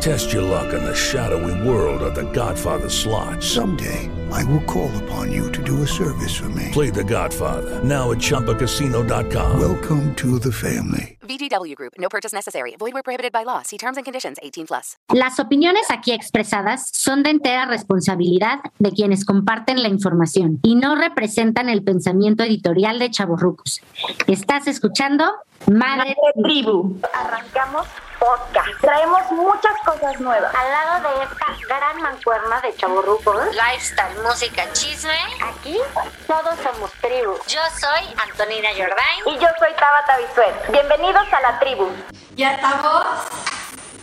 Test your luck in the shadowy world of The Godfather slot. Someday, I will call upon you to do a service for me. Play The Godfather now at ChumbaCasino.com. Welcome to the family. VGW Group. No purchase necessary. Void where prohibited by law. See terms and conditions. 18 plus. Las opiniones aquí expresadas son de entera responsabilidad de quienes comparten la información y no representan el pensamiento editorial de Chavorrucos. Estás escuchando Madre Tribu. Arrancamos podcast. Traemos muchas cosas nuevas. Al lado de esta gran mancuerna de Chavorrucos, lifestyle, música, chisme. Aquí todos somos tribu. Yo soy Antonina Jordain. Y yo soy Tabata Bisuet. Bienvenidos a la tribu. ¿Ya estamos?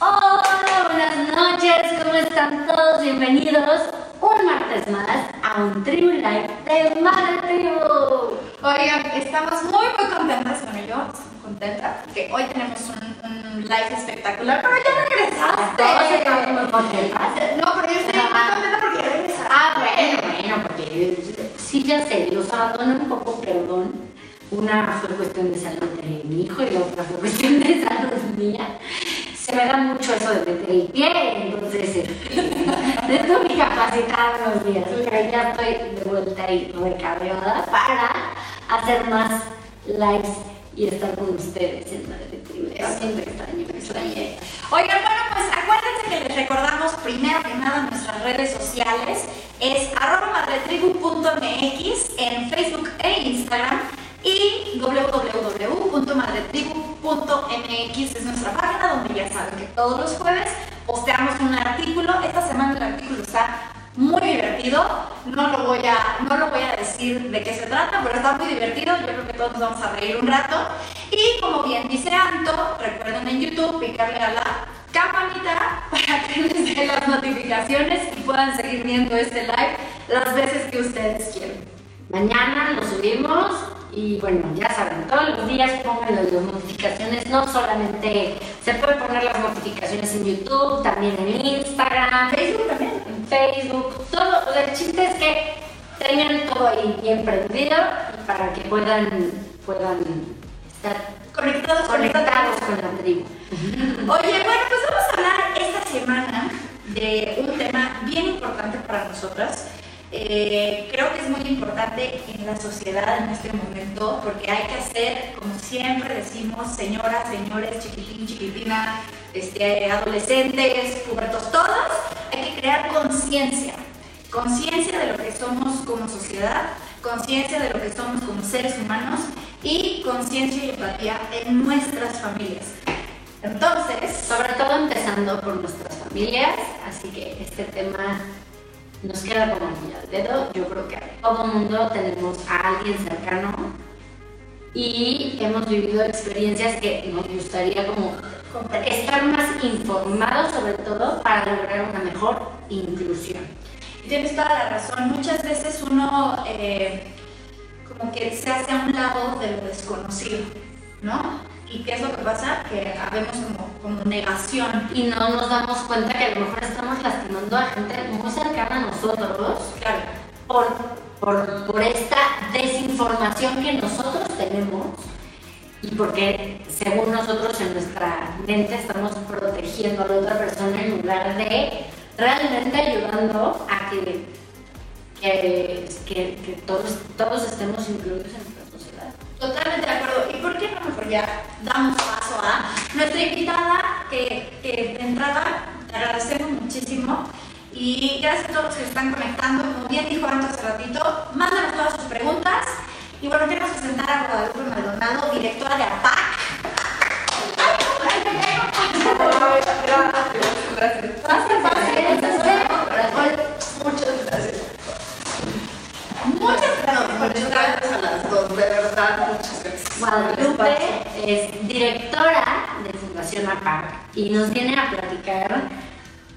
Hola, buenas noches. ¿Cómo están todos? Bienvenidos un martes más a un Tribu Live de Madre Tribu. Oigan, estamos muy, muy contentas, bueno, yo estoy contenta porque hoy tenemos un, un live espectacular, pero ya regresaste. Todos estamos muy contentas. No, pero yo estoy muy contenta porque ya regresaste. Ah, bueno, bueno, porque sí, ya sé, los abandoné un poco, perdón. Una fue cuestión de salud de mi hijo y la otra fue cuestión de salud mía. Se me da mucho eso de meter el pie, entonces este, estoy capacitada unos días, pero ya estoy de vuelta y recargada para hacer más lives y estar con ustedes en la de. Siempre extraño, extrañé. Oigan, bueno, pues acuérdense que les recordamos primero que nada nuestras redes sociales. Es arroba madretribu.mx en Facebook e Instagram y www.madretribu.mx es nuestra página donde ya saben que todos los jueves posteamos un artículo. Esta semana el artículo está muy divertido. No lo voy a, no lo voy a decir de qué se trata, pero está muy divertido. Yo creo que todos vamos a reír un rato. Y como bien dice Anto, recuerden en YouTube picarle a la campanita para que les den las notificaciones y puedan seguir viendo este live las veces que ustedes quieran. Mañana lo subimos y bueno, ya saben, todos los días pongan las notificaciones, no solamente se pueden poner las notificaciones en YouTube, también en Instagram, Facebook también, en Facebook, todo, el chiste es que tengan todo ahí bien prendido para que puedan, puedan estar conectados, conectados con la tribu. Oye, bueno, pues vamos a hablar esta semana de un tema bien importante para nosotras. Eh, creo que es muy importante en la sociedad en este momento porque hay que hacer, como siempre decimos, señoras, señores, chiquitín, chiquitina, este, adolescentes, pubertos, todos, hay que crear conciencia. Conciencia de lo que somos como sociedad, conciencia de lo que somos como seres humanos y conciencia y empatía en nuestras familias. Entonces, sobre todo empezando por nuestras familias, así que este tema nos queda como al dedo. Yo creo que todo el mundo tenemos a alguien cercano y hemos vivido experiencias que nos gustaría como estar más informados sobre todo para lograr una mejor inclusión. Tienes toda la razón. Muchas veces uno eh, como que se hace a un lado de lo desconocido, ¿no? ¿Y qué es lo que pasa? Que habemos como, como, negación. Y no nos damos cuenta que a lo mejor estamos lastimando a gente muy cercana a nosotros. Claro. Por, por, por esta desinformación que nosotros tenemos y porque según nosotros en nuestra mente estamos protegiendo a la otra persona en lugar de realmente ayudando a que, que, que, que todos, todos estemos incluidos en. Totalmente de acuerdo. ¿Y por qué no mejor ya damos paso a nuestra invitada que, que de entrada te agradecemos muchísimo y gracias a todos los que están conectando. Como bien dijo antes hace ratito, mándanos todas sus preguntas. Y bueno, queremos presentar a Guadalupe Maldonado, directora de APAC. Muchas gracias. Muchas de verdad, muchas gracias. Guadalupe es directora de Fundación APAC y nos viene a platicar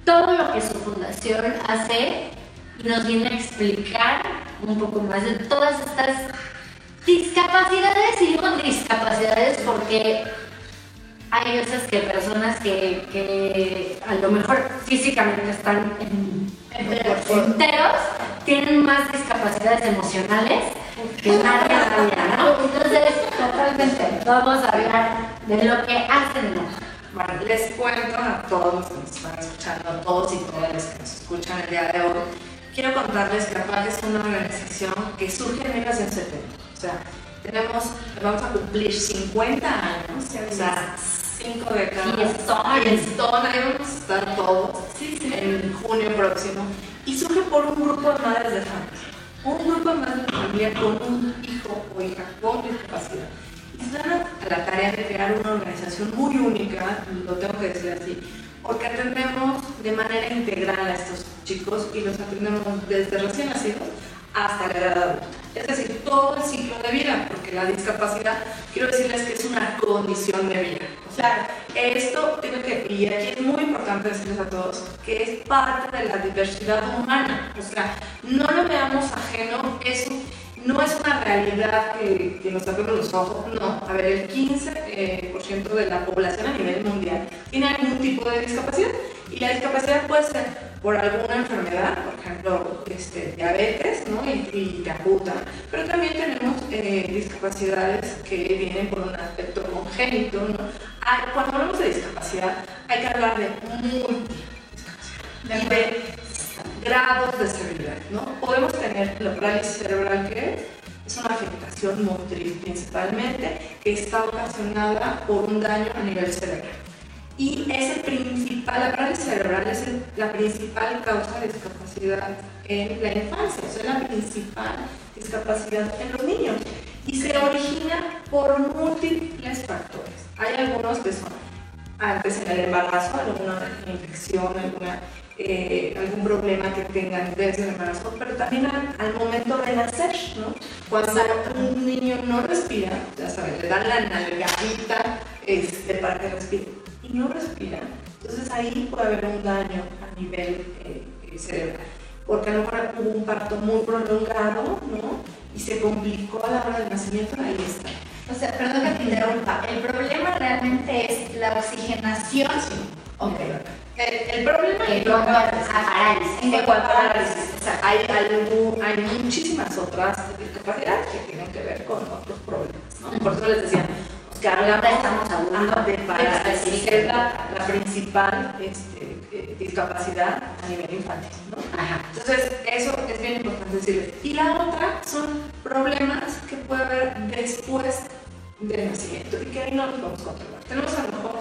todo lo que su fundación hace y nos viene a explicar un poco más de todas estas discapacidades, y digo discapacidades porque hay veces que personas que, que a lo mejor físicamente están en, enteros tienen más discapacidades emocionales que nadie vida, ¿no? Entonces, totalmente, vamos a hablar de lo que hacen Bueno, les cuento a todos los que nos están escuchando, a todos y todas las que nos escuchan el día de hoy. Quiero contarles que APAC es una organización que surge en 1970. O sea, tenemos, vamos a cumplir 50 años, o sea, 5 décadas. Fiestón. Fiestón, ahí vamos a estar todos en junio próximo. Y surge por un grupo de madres de familia. Un grupo de madres de familia con un hijo o hija con discapacidad. Y se dan a la tarea de crear una organización muy única, lo tengo que decir así, porque atendemos de manera integral a estos chicos y los atendemos desde recién nacidos hasta la edad adulta. Es decir, todo el ciclo de vida, porque la discapacidad, quiero decirles que es una condición de vida. O sea, esto tiene que, y aquí es muy importante decirles a todos, que es parte de la diversidad humana. O sea, no lo veamos ajeno, eso no es una realidad que, que nos tapemos los ojos, no. A ver, el 15% eh, por ciento de la población a nivel mundial tiene algún tipo de discapacidad y la discapacidad puede ser por alguna enfermedad, por ejemplo, este, diabetes, ¿no? Y, y te acutan. Pero también tenemos eh, discapacidades que vienen por un aspecto congénito, Cuando hablamos de discapacidad, hay que hablar de multidiscapacidad y de grados de severidad, ¿no? Podemos tener la parálisis cerebral que es, es una afectación motriz principalmente que está ocasionada por un daño a nivel cerebral. Y es el principal, la parálisis cerebral es el- la principal causa de discapacidad en la infancia, o sea, la principal discapacidad en los niños. Y se origina por múltiples factores. Hay algunos que son antes en el embarazo, alguna infección, alguna, eh, algún problema que tengan desde el embarazo, pero también al, al momento de nacer, ¿no? Cuando un niño no respira, ya saben, le dan la nalgadita este, para que respire no respira, entonces ahí puede haber un daño a nivel eh, eh, cerebral. Porque a lo mejor hubo un parto muy prolongado, ¿no? Y se complicó a la hora del nacimiento, ahí está. O sea, perdón que te interrumpa. El problema realmente es la oxigenación. Ok. El, el problema es a parálisis. Parálisis, o sea, hay, algún- hay muchísimas otras discapacidades que tienen que ver con otros problemas, ¿no? Por eso les decía que hablamos estamos hablando de parálisis, parálisis. que es la, la principal este, eh, discapacidad a nivel infantil, ¿no? Ajá. Entonces, eso es bien importante decirles. Y la otra son problemas que puede haber después del nacimiento y que ahí no los podemos controlar. Tenemos a lo mejor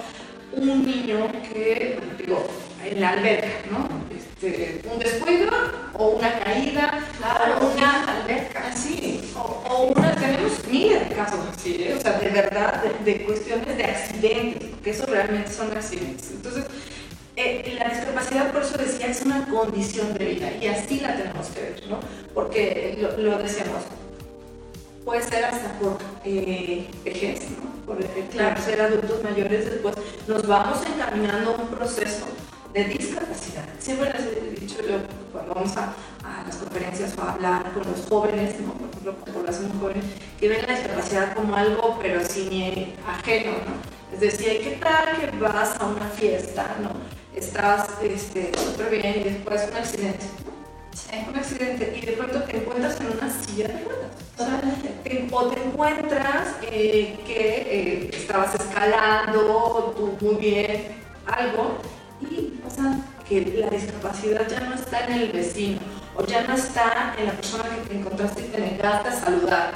un niño que, digo, en la alberca, ¿no? Este, un descuido o una caída o una alberca, así, o, o una, tenemos miles de casos así, ¿eh? o sea, de verdad, de, cuestiones de accidentes, porque eso realmente son accidentes. Entonces, eh, la discapacidad, por eso decía, es una condición de vida y así la tenemos que ver, ¿no? Porque lo, decíamos, puede ser hasta por eh, vejez, ¿no? Por claro, ser adultos mayores, después nos vamos encaminando a un proceso de discapacidad. Siempre les he dicho yo, cuando vamos a, a las conferencias o a hablar con los jóvenes, ¿no? por ejemplo, con población joven, que ven la discapacidad como algo, pero sin ajeno, ¿no? Es decir, ¿qué tal que vas a una fiesta, ¿no? Estás este, súper bien y después un accidente, un accidente y de pronto te encuentras en una silla de ruedas. Te, o te encuentras eh, que eh, estabas escalando, tú muy bien, algo, y pasa que la discapacidad ya no está en el vecino, o ya no está en la persona que te encontraste y te negaste a saludar.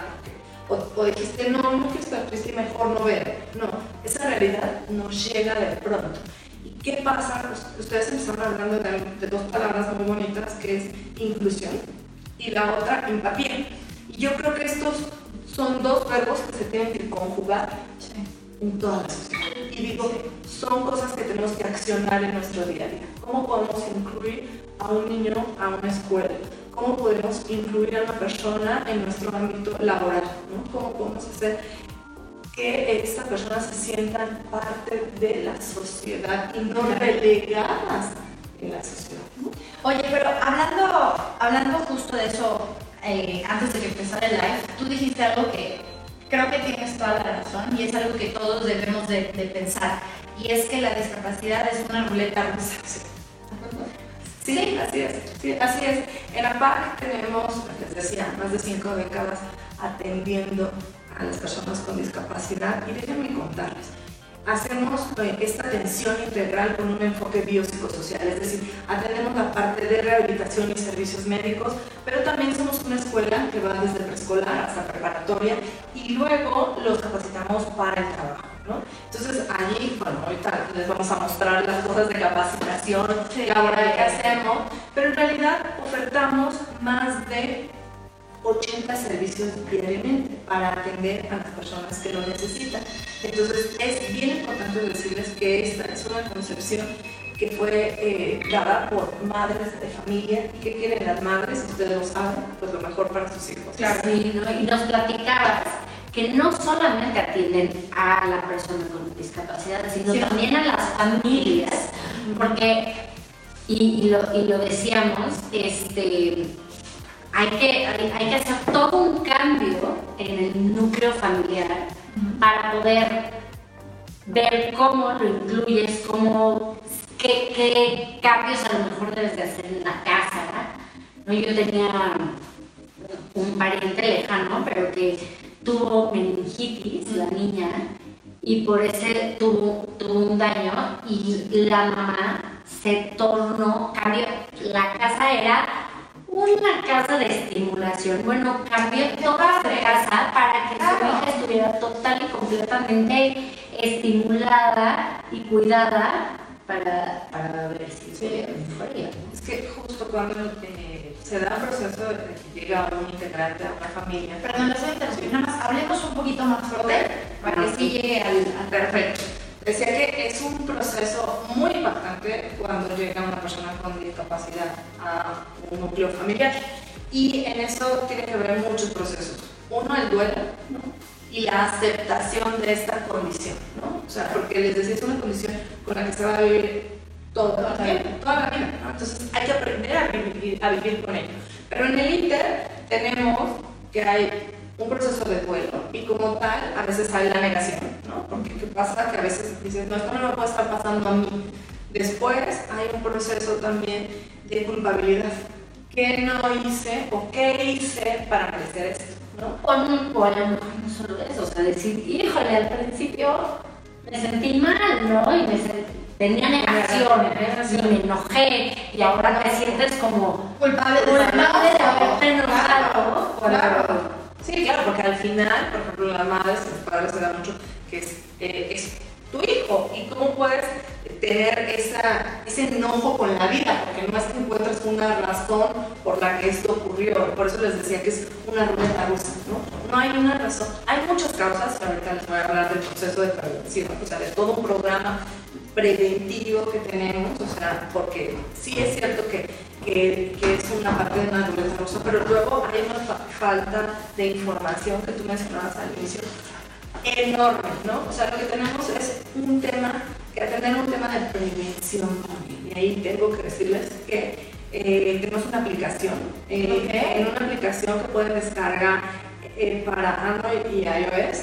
O, o dijiste, no, no quiero estar triste mejor no ver. No, esa realidad nos llega de pronto. ¿Y qué pasa? Ustedes empezaron hablando de dos palabras muy bonitas, que es inclusión y la otra empatía. Y yo creo que estos son dos verbos que se tienen que conjugar en toda la sociedad. Y digo, son cosas que tenemos que accionar en nuestro día a día. ¿Cómo podemos incluir a un niño a una escuela? ¿Cómo podemos incluir a una persona en nuestro ámbito laboral? ¿no? ¿Cómo podemos hacer que estas personas se sientan parte de la sociedad y no relegadas en la sociedad? ¿no? Oye, pero hablando, hablando justo de eso, eh, antes de que empezara el live, tú dijiste algo que creo que tienes toda la razón y es algo que todos debemos de, pensar. Y es que la discapacidad es una ruleta rusa. Sí, así es, sí, así es. En APAC tenemos, les decía, más de cinco décadas atendiendo a las personas con discapacidad y déjenme contarles, hacemos eh, esta atención integral con un enfoque biopsicosocial, es decir, atendemos la parte de rehabilitación y servicios médicos, pero también somos una escuela que va desde preescolar hasta preparatoria y luego los capacitamos para el trabajo. ¿no? Entonces allí, bueno, ahorita les vamos a mostrar las cosas de capacitación laboral que hacemos, pero en realidad ofertamos más de 80 servicios diariamente para atender a las personas que lo necesitan. Entonces es bien importante decirles que esta es una concepción que fue eh, dada por madres de familia y que quieren las madres, ustedes lo saben, pues lo mejor para sus hijos. Claro, y, ¿no? y nos platicabas que no solamente atienden a la persona con discapacidad, sino Sí. también a las familias, porque, y, y lo, y lo decíamos, este, hay, que, hay, hay que hacer todo un cambio en el núcleo familiar para poder ver cómo lo incluyes, cómo, qué, qué cambios a lo mejor debes de hacer en la casa. ¿no? Yo tenía un pariente lejano, pero que tuvo meningitis, la niña, y por ese tuvo, tuvo un daño y la mamá se tornó, cambió, la casa era una casa de estimulación. Bueno, cambió toda la casa para que su hija estuviera total y completamente estimulada y cuidada para, para ver si se mejoría. Es que justo cuando eh, se da un proceso de que llega un integrante a una familia, Perdón, a interrumpir, nada más hablemos un poquito más fuerte para que sí llegue al, al Perfecto. Decía que es un proceso muy impactante cuando llega una persona con discapacidad a un núcleo familiar. Y en eso tiene que ver muchos procesos. Uno, el duelo, ¿no? y la aceptación de esta condición, ¿no? O sea, porque les decía, es una condición con la que se va a vivir toda la vida, toda la vida, ¿no? Entonces hay que aprender a vivir, a vivir con ello. Pero en el Inter tenemos que hay un proceso de duelo y como tal a veces hay la negación, ¿no? Porque ¿qué pasa? Que a veces dices, no, esto no me puede estar pasando a mí. Después hay un proceso también de culpabilidad. ¿Qué no hice o qué hice para merecer esto? ¿no? O, no- o a lo mejor no solo eso, o sea, decir, híjole, al principio me sentí mal, ¿no? Y me sent- tenía negación, y me enojé, y ahora te sientes como culpable de culpable de haberte enojado. Claro. Sí, claro, porque al final, por ejemplo, la madre, los padres se da mucho que es, eh, es tu hijo y cómo puedes tener esa, ese enojo con la vida, porque no es que encuentres una razón por la que esto ocurrió. Por eso les decía que es una ruleta rusa, ¿no? No hay una razón. Hay muchas causas, ahorita les voy a hablar del proceso de prevención, o sea, de todo un programa preventivo que tenemos, o sea, porque sí es cierto que, que, que es una parte de rusa, pero luego hay una fa- falta de información que tú mencionabas al inicio enorme, ¿no? O sea, lo que tenemos es un tema, que atender un tema de prevención también. Y ahí tengo que decirles que eh, tenemos una aplicación, eh, en una aplicación que pueden descargar eh, para Android y iOS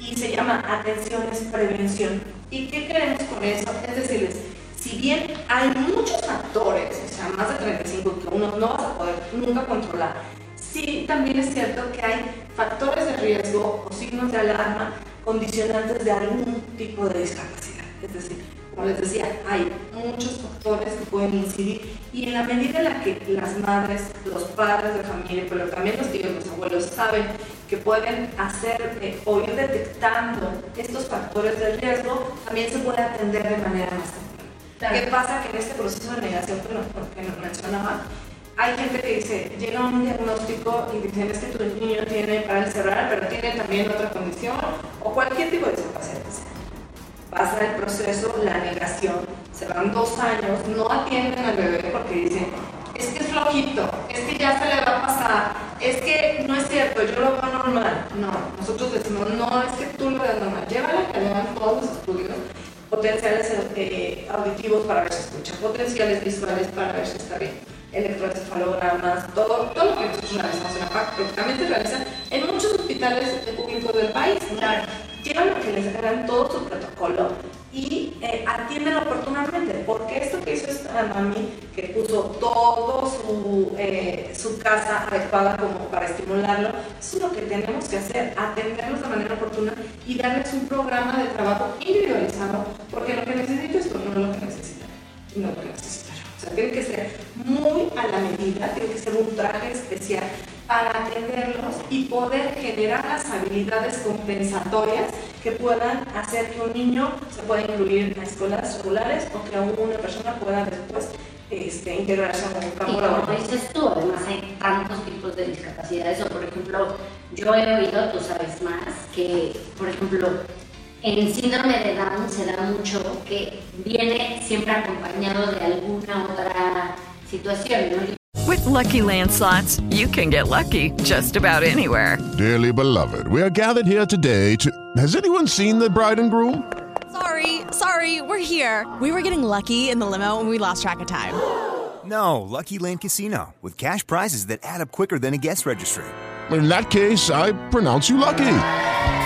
y se llama Atenciones Prevención. ¿Y qué queremos con eso? Es decirles, si bien hay muchos factores, o sea, más de 35 que uno no vas a poder nunca controlar, sí también es cierto que hay factores de riesgo o signos de alarma condicionantes de algún tipo de discapacidad. Es decir, como les decía, hay muchos factores que pueden incidir y en la medida en la que las madres, los padres de familia, pero también los tíos, los abuelos saben que pueden hacer eh, o ir detectando estos factores de riesgo, también se puede atender de manera más temprana. ¿Qué pasa? Que en este proceso de negación que nos, que nos mencionaba, hay gente que dice, llega un diagnóstico y dicen, es que tu niño tiene parálisis cerebral, pero tiene también otra condición o cualquier tipo de discapacidad. Pasa el proceso, la negación, se van dos años, no atienden al bebé porque dicen, es que es flojito, es que ya se le va a pasar, es que no es cierto, yo lo veo normal. No, nosotros decimos, no, es que tú lo veas normal, llévala que le hagan todos los estudios potenciales eh, auditivos para ver si escucha, potenciales visuales para ver si está bien, electroencefalogramas, todo, todo lo que nosotros realizamos en la PAC, pero también se realiza en muchos hospitales públicos del país. Claro. Llevan lo que les hagan todo su protocolo eh, atienden oportunamente, porque esto que hizo esta mami, que puso todo su, eh, su casa adecuada como para estimularlo, es lo que tenemos que hacer, atenderlos de manera oportuna y darles un programa de trabajo individualizado, porque lo que necesito esto no es lo que necesitan, no es lo que necesitan. O sea, tiene que ser muy a la medida, tiene que ser un traje especial para atenderlos y poder generar las habilidades compensatorias que puedan hacer que un niño se pueda incluir en escuelas regulares o que una persona pueda después este, integrarse en un campo laboral. Como dices tú, además hay tantos tipos de discapacidades, o por ejemplo, yo he oído, tú sabes más, que por ejemplo, el síndrome de Down se da mucho que viene siempre acompañado de alguna otra situación, ¿no? With lucky landslots, you can get lucky just about anywhere. Dearly beloved, we are gathered here today to. Has anyone seen the bride and groom? Sorry, sorry, we're here. We were getting lucky in the limo and we lost track of time. No, Lucky Land Casino, with cash prizes that add up quicker than a guest registry. In that case, I pronounce you lucky.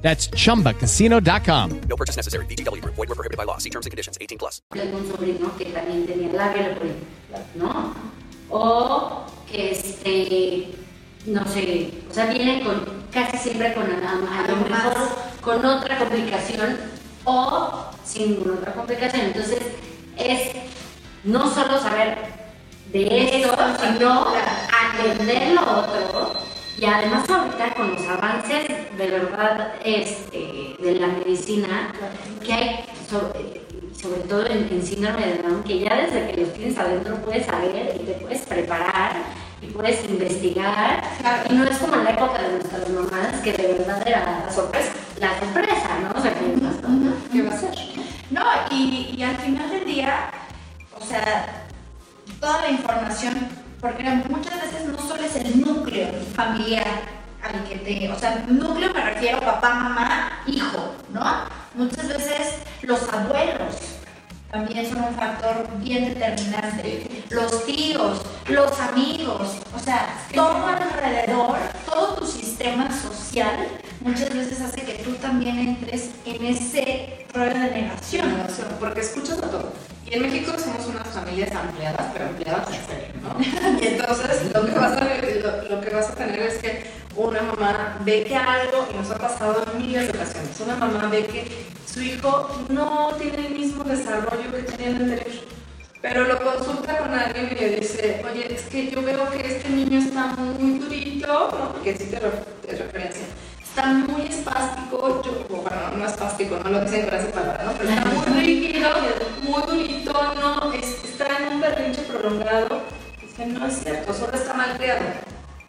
That's chumbacasino.com. No purchase necessary. BGW. Void were prohibited by law. See terms and conditions. 18 plus. Un sobrino que también tenía labio ¿no? O que este, no sé, o sea, viene con casi siempre con a, lo mejor con otra complicación o sin ninguna otra complicación. Entonces es no solo saber de esto, sino atender lo otro y además ahorita con los avances de verdad este, de la medicina que hay, sobre, todo en, síndrome de Down, que ya desde que los tienes adentro puedes saber y te puedes preparar y puedes investigar. Y no es como en la época de nuestras mamás, que de verdad era la sorpresa. La sorpresa, ¿no? O sea, ¿qué, va a ser? No, y, y al final del día, o sea, toda la información porque muchas veces no solo es el núcleo familiar al que te, o sea, núcleo me refiero papá, mamá, hijo, ¿no? Muchas veces los abuelos también son un factor bien determinante. Los tíos, los amigos, o sea, todo alrededor, todo tu sistema social muchas veces hace que tú también entres en ese rollo de negación. Porque escuchas a todo. Y en México somos unas familias ampliadas, pero ampliadas en serio, ¿no? Y entonces lo que, vas a, lo, que vas a tener es que una mamá ve que algo, y nos ha pasado en miles de ocasiones, una mamá ve que su hijo no tiene el mismo desarrollo que tenía en el derecho, pero lo consulta con alguien y le dice, oye, es que yo veo que este niño está muy durito, ¿no? Porque sí te, referencia está muy espástico, yo, bueno, no espástico, no lo dicen con esa palabra, ¿no? pero está muy rígido, muy durito, no, está en un berrinche prolongado. Dice, no es cierto, solo está mal criado.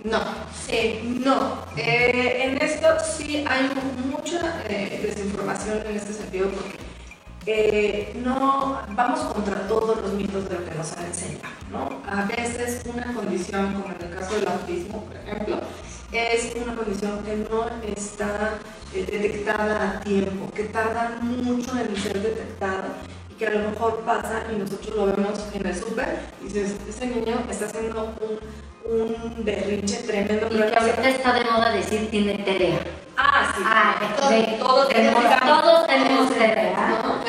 No, sí, no. Eh, en esto sí hay mucha eh, desinformación en este sentido porque eh, no vamos contra todos los mitos de lo que nos han enseñado, ¿no? A veces una condición, como en el caso del autismo, por ejemplo, es una condición que no está eh, detectada a tiempo, que tarda mucho en ser detectada y que a lo mejor pasa y nosotros lo vemos en el súper y dices, ese niño está haciendo un, un berrinche tremendo. Y que ahorita está de moda decir tiene TDA. Ah, sí. Ah, todos, tenemos, todos tenemos TDA. ¿no?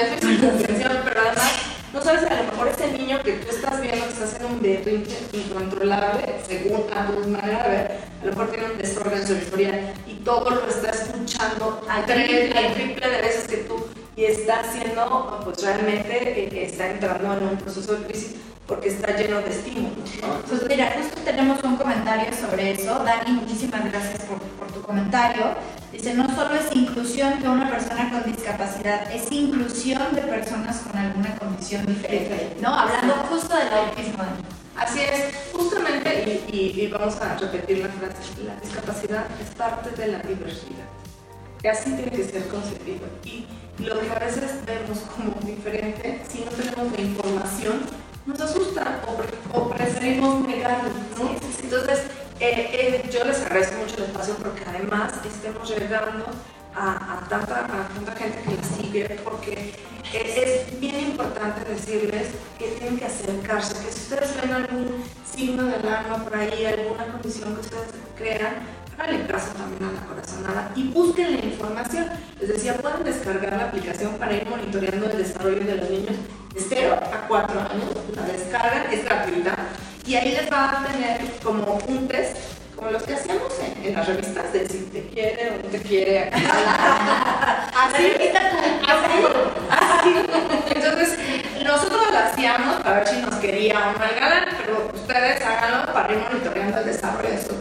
pero además no sabes, a lo mejor ese niño que tú estás viendo que está haciendo un berrinche incontrolable, según a tu manera de ver, a lo mejor tiene un desorden sensorial y todo lo está escuchando al triple, triple de veces que tú y está haciendo, pues realmente eh, está entrando en un proceso de crisis porque está lleno de estímulos. Pues mira, justo tenemos un comentario sobre eso. Dani, muchísimas gracias por, por tu comentario. Dice, no solo es inclusión de una persona con discapacidad, es inclusión de personas con alguna condición diferente, ¿no? Hablando justo del autismo. Así es, justamente, y, y- y vamos a repetir la frase, la discapacidad es parte de la diversidad. Y así tiene que ser concebido. Y lo que a veces vemos como diferente, si no tenemos la información, nos asusta o, pre- o preferimos negarlo, ¿no? Entonces, eh, eh, yo les agradezco mucho el espacio porque además estemos llegando a, tanta, gente que la sigue, porque es, es bien importante decirles que tienen que acercarse, que si ustedes ven algún signo de alarma por ahí, alguna condición que ustedes crean, háganle caso también a la corazonada y busquen la información. Les decía, pueden descargar la aplicación para ir monitoreando el desarrollo de los niños de 0 a 4 años, la descargan, es gratuita, y ahí les va a tener como un test, como los que hacíamos en, en las revistas de si te quiere o no te quiere. así, así, así. Entonces, nosotros lo hacíamos para ver si nos quería o no el galán, pero ustedes háganlo para ir monitoreando el desarrollo de bebés.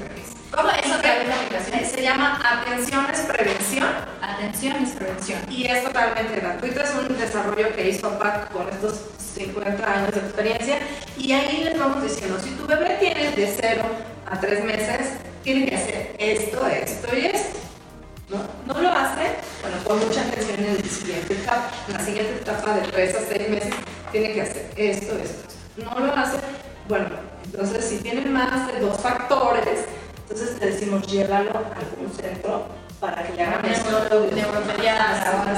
¿Cómo es otra vez la aplicación? Se llama Atención es Prevención. Atención es prevención. Y es totalmente gratuito, es un desarrollo que hizo PAC con estos 50 años de experiencia. Y ahí les vamos diciendo, si tu bebé tiene de 0 a 3 meses, tiene que hacer esto, esto y esto. ¿No? ¿No lo hace? Bueno, pon mucha atención en, el siguiente etapa. En la siguiente etapa de 3 a 6 meses, tiene que hacer esto, esto, esto. No lo hace, bueno, entonces si tiene más de dos factores, entonces te decimos llévalo a algún centro para que le hagan.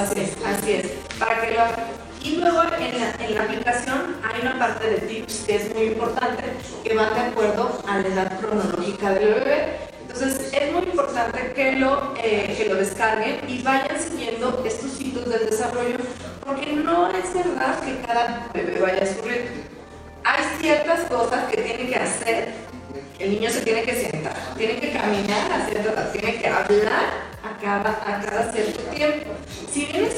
Así es, así es, para que lo. Y luego en la, en la aplicación hay una parte de tips que es muy importante, que van de acuerdo a la edad cronológica del bebé. Entonces es muy importante que lo, eh, que lo descarguen y vayan siguiendo estos hitos del desarrollo, porque no es verdad que cada bebé vaya a su ritmo. Hay ciertas cosas que tiene que hacer el niño se tiene que sentar, tiene que caminar a cierta tiene que hablar a cada, a cada cierto tiempo. Si bien es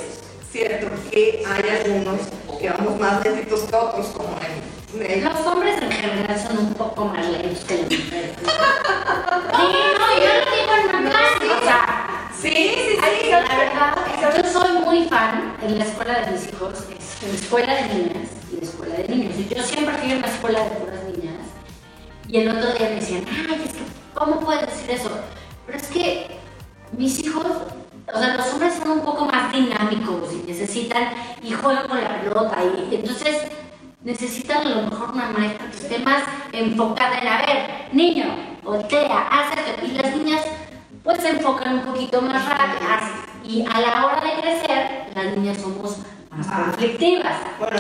cierto que hay algunos que vamos más lentitos que otros, como en, en- Los hombres en general son un poco más lentos que las mujeres. Sí, no, yo lo digo en verdad. O sea, sí, sí, sí. La verdad, yo soy muy fan en la escuela de mis hijos, es en la escuela de niñas y la escuela de niños. Y yo siempre fui a una escuela de puras. Y el otro día me decían, ay, es que, ¿cómo puedes decir eso? Pero es que mis hijos, o sea, los hombres son un poco más dinámicos y necesitan, y juegan con la pelota, y entonces necesitan a lo mejor una maestra que esté más enfocada en, a ver, niño, voltea, hazte, y las niñas pues se enfocan un poquito más rápido, y a la hora de crecer, las niñas somos conflictivas. Bueno,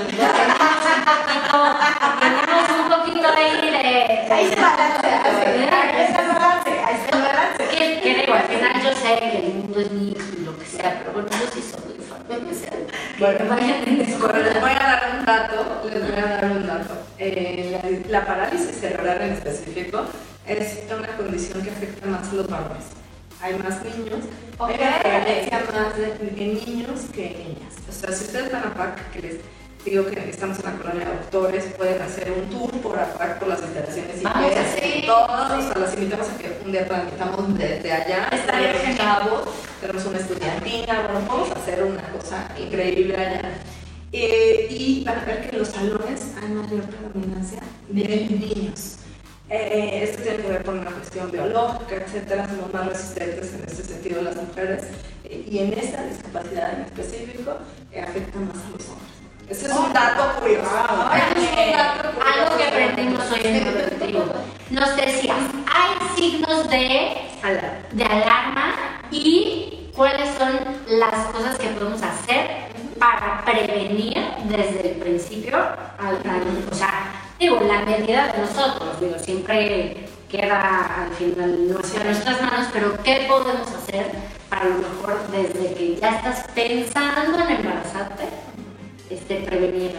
tenemos un poquito ahí de... Ahí se balancea, ahí se balancea, ahí se balancea. Que, que digo, al final yo sé que el mundo es mío y lo que sea, pero bueno, yo sí soy fan que sea. Que vayan en Bueno, les voy a dar un dato, les voy a dar un dato. Eh, la, la parálisis cerebral en específico es una condición que afecta más a los varones. Hay más niños, hay una prevalencia más de, de niños que niñas. O sea, si ustedes van a PAC, que les digo que estamos en la colonia de doctores, pueden hacer un tour por APAC, por las instalaciones y sí. todos, o sea, las invitamos a que un día transmitamos desde allá, Estaría desde genial. Cabo, tenemos una estudiantina, bueno, vamos a hacer una cosa increíble allá. Eh, y van a ver que en los salones hay mayor predominancia de niños. Eh, esto tiene que ver con una cuestión biológica, etcétera, somos más resistentes en este sentido las mujeres eh, y en esta discapacidad en específico eh, afecta más a los hombres. Ese es un dato curioso. Curioso. Algo que aprendimos hoy en el colectivo. Nos decías, hay signos de, de alarma y cuáles son las cosas que podemos hacer para prevenir desde el principio al- o sea, digo, la medida de nosotros, digo, siempre queda al final no en nuestras manos, pero ¿qué podemos hacer para a lo mejor desde que ya estás pensando en embarazarte, este, prevenir?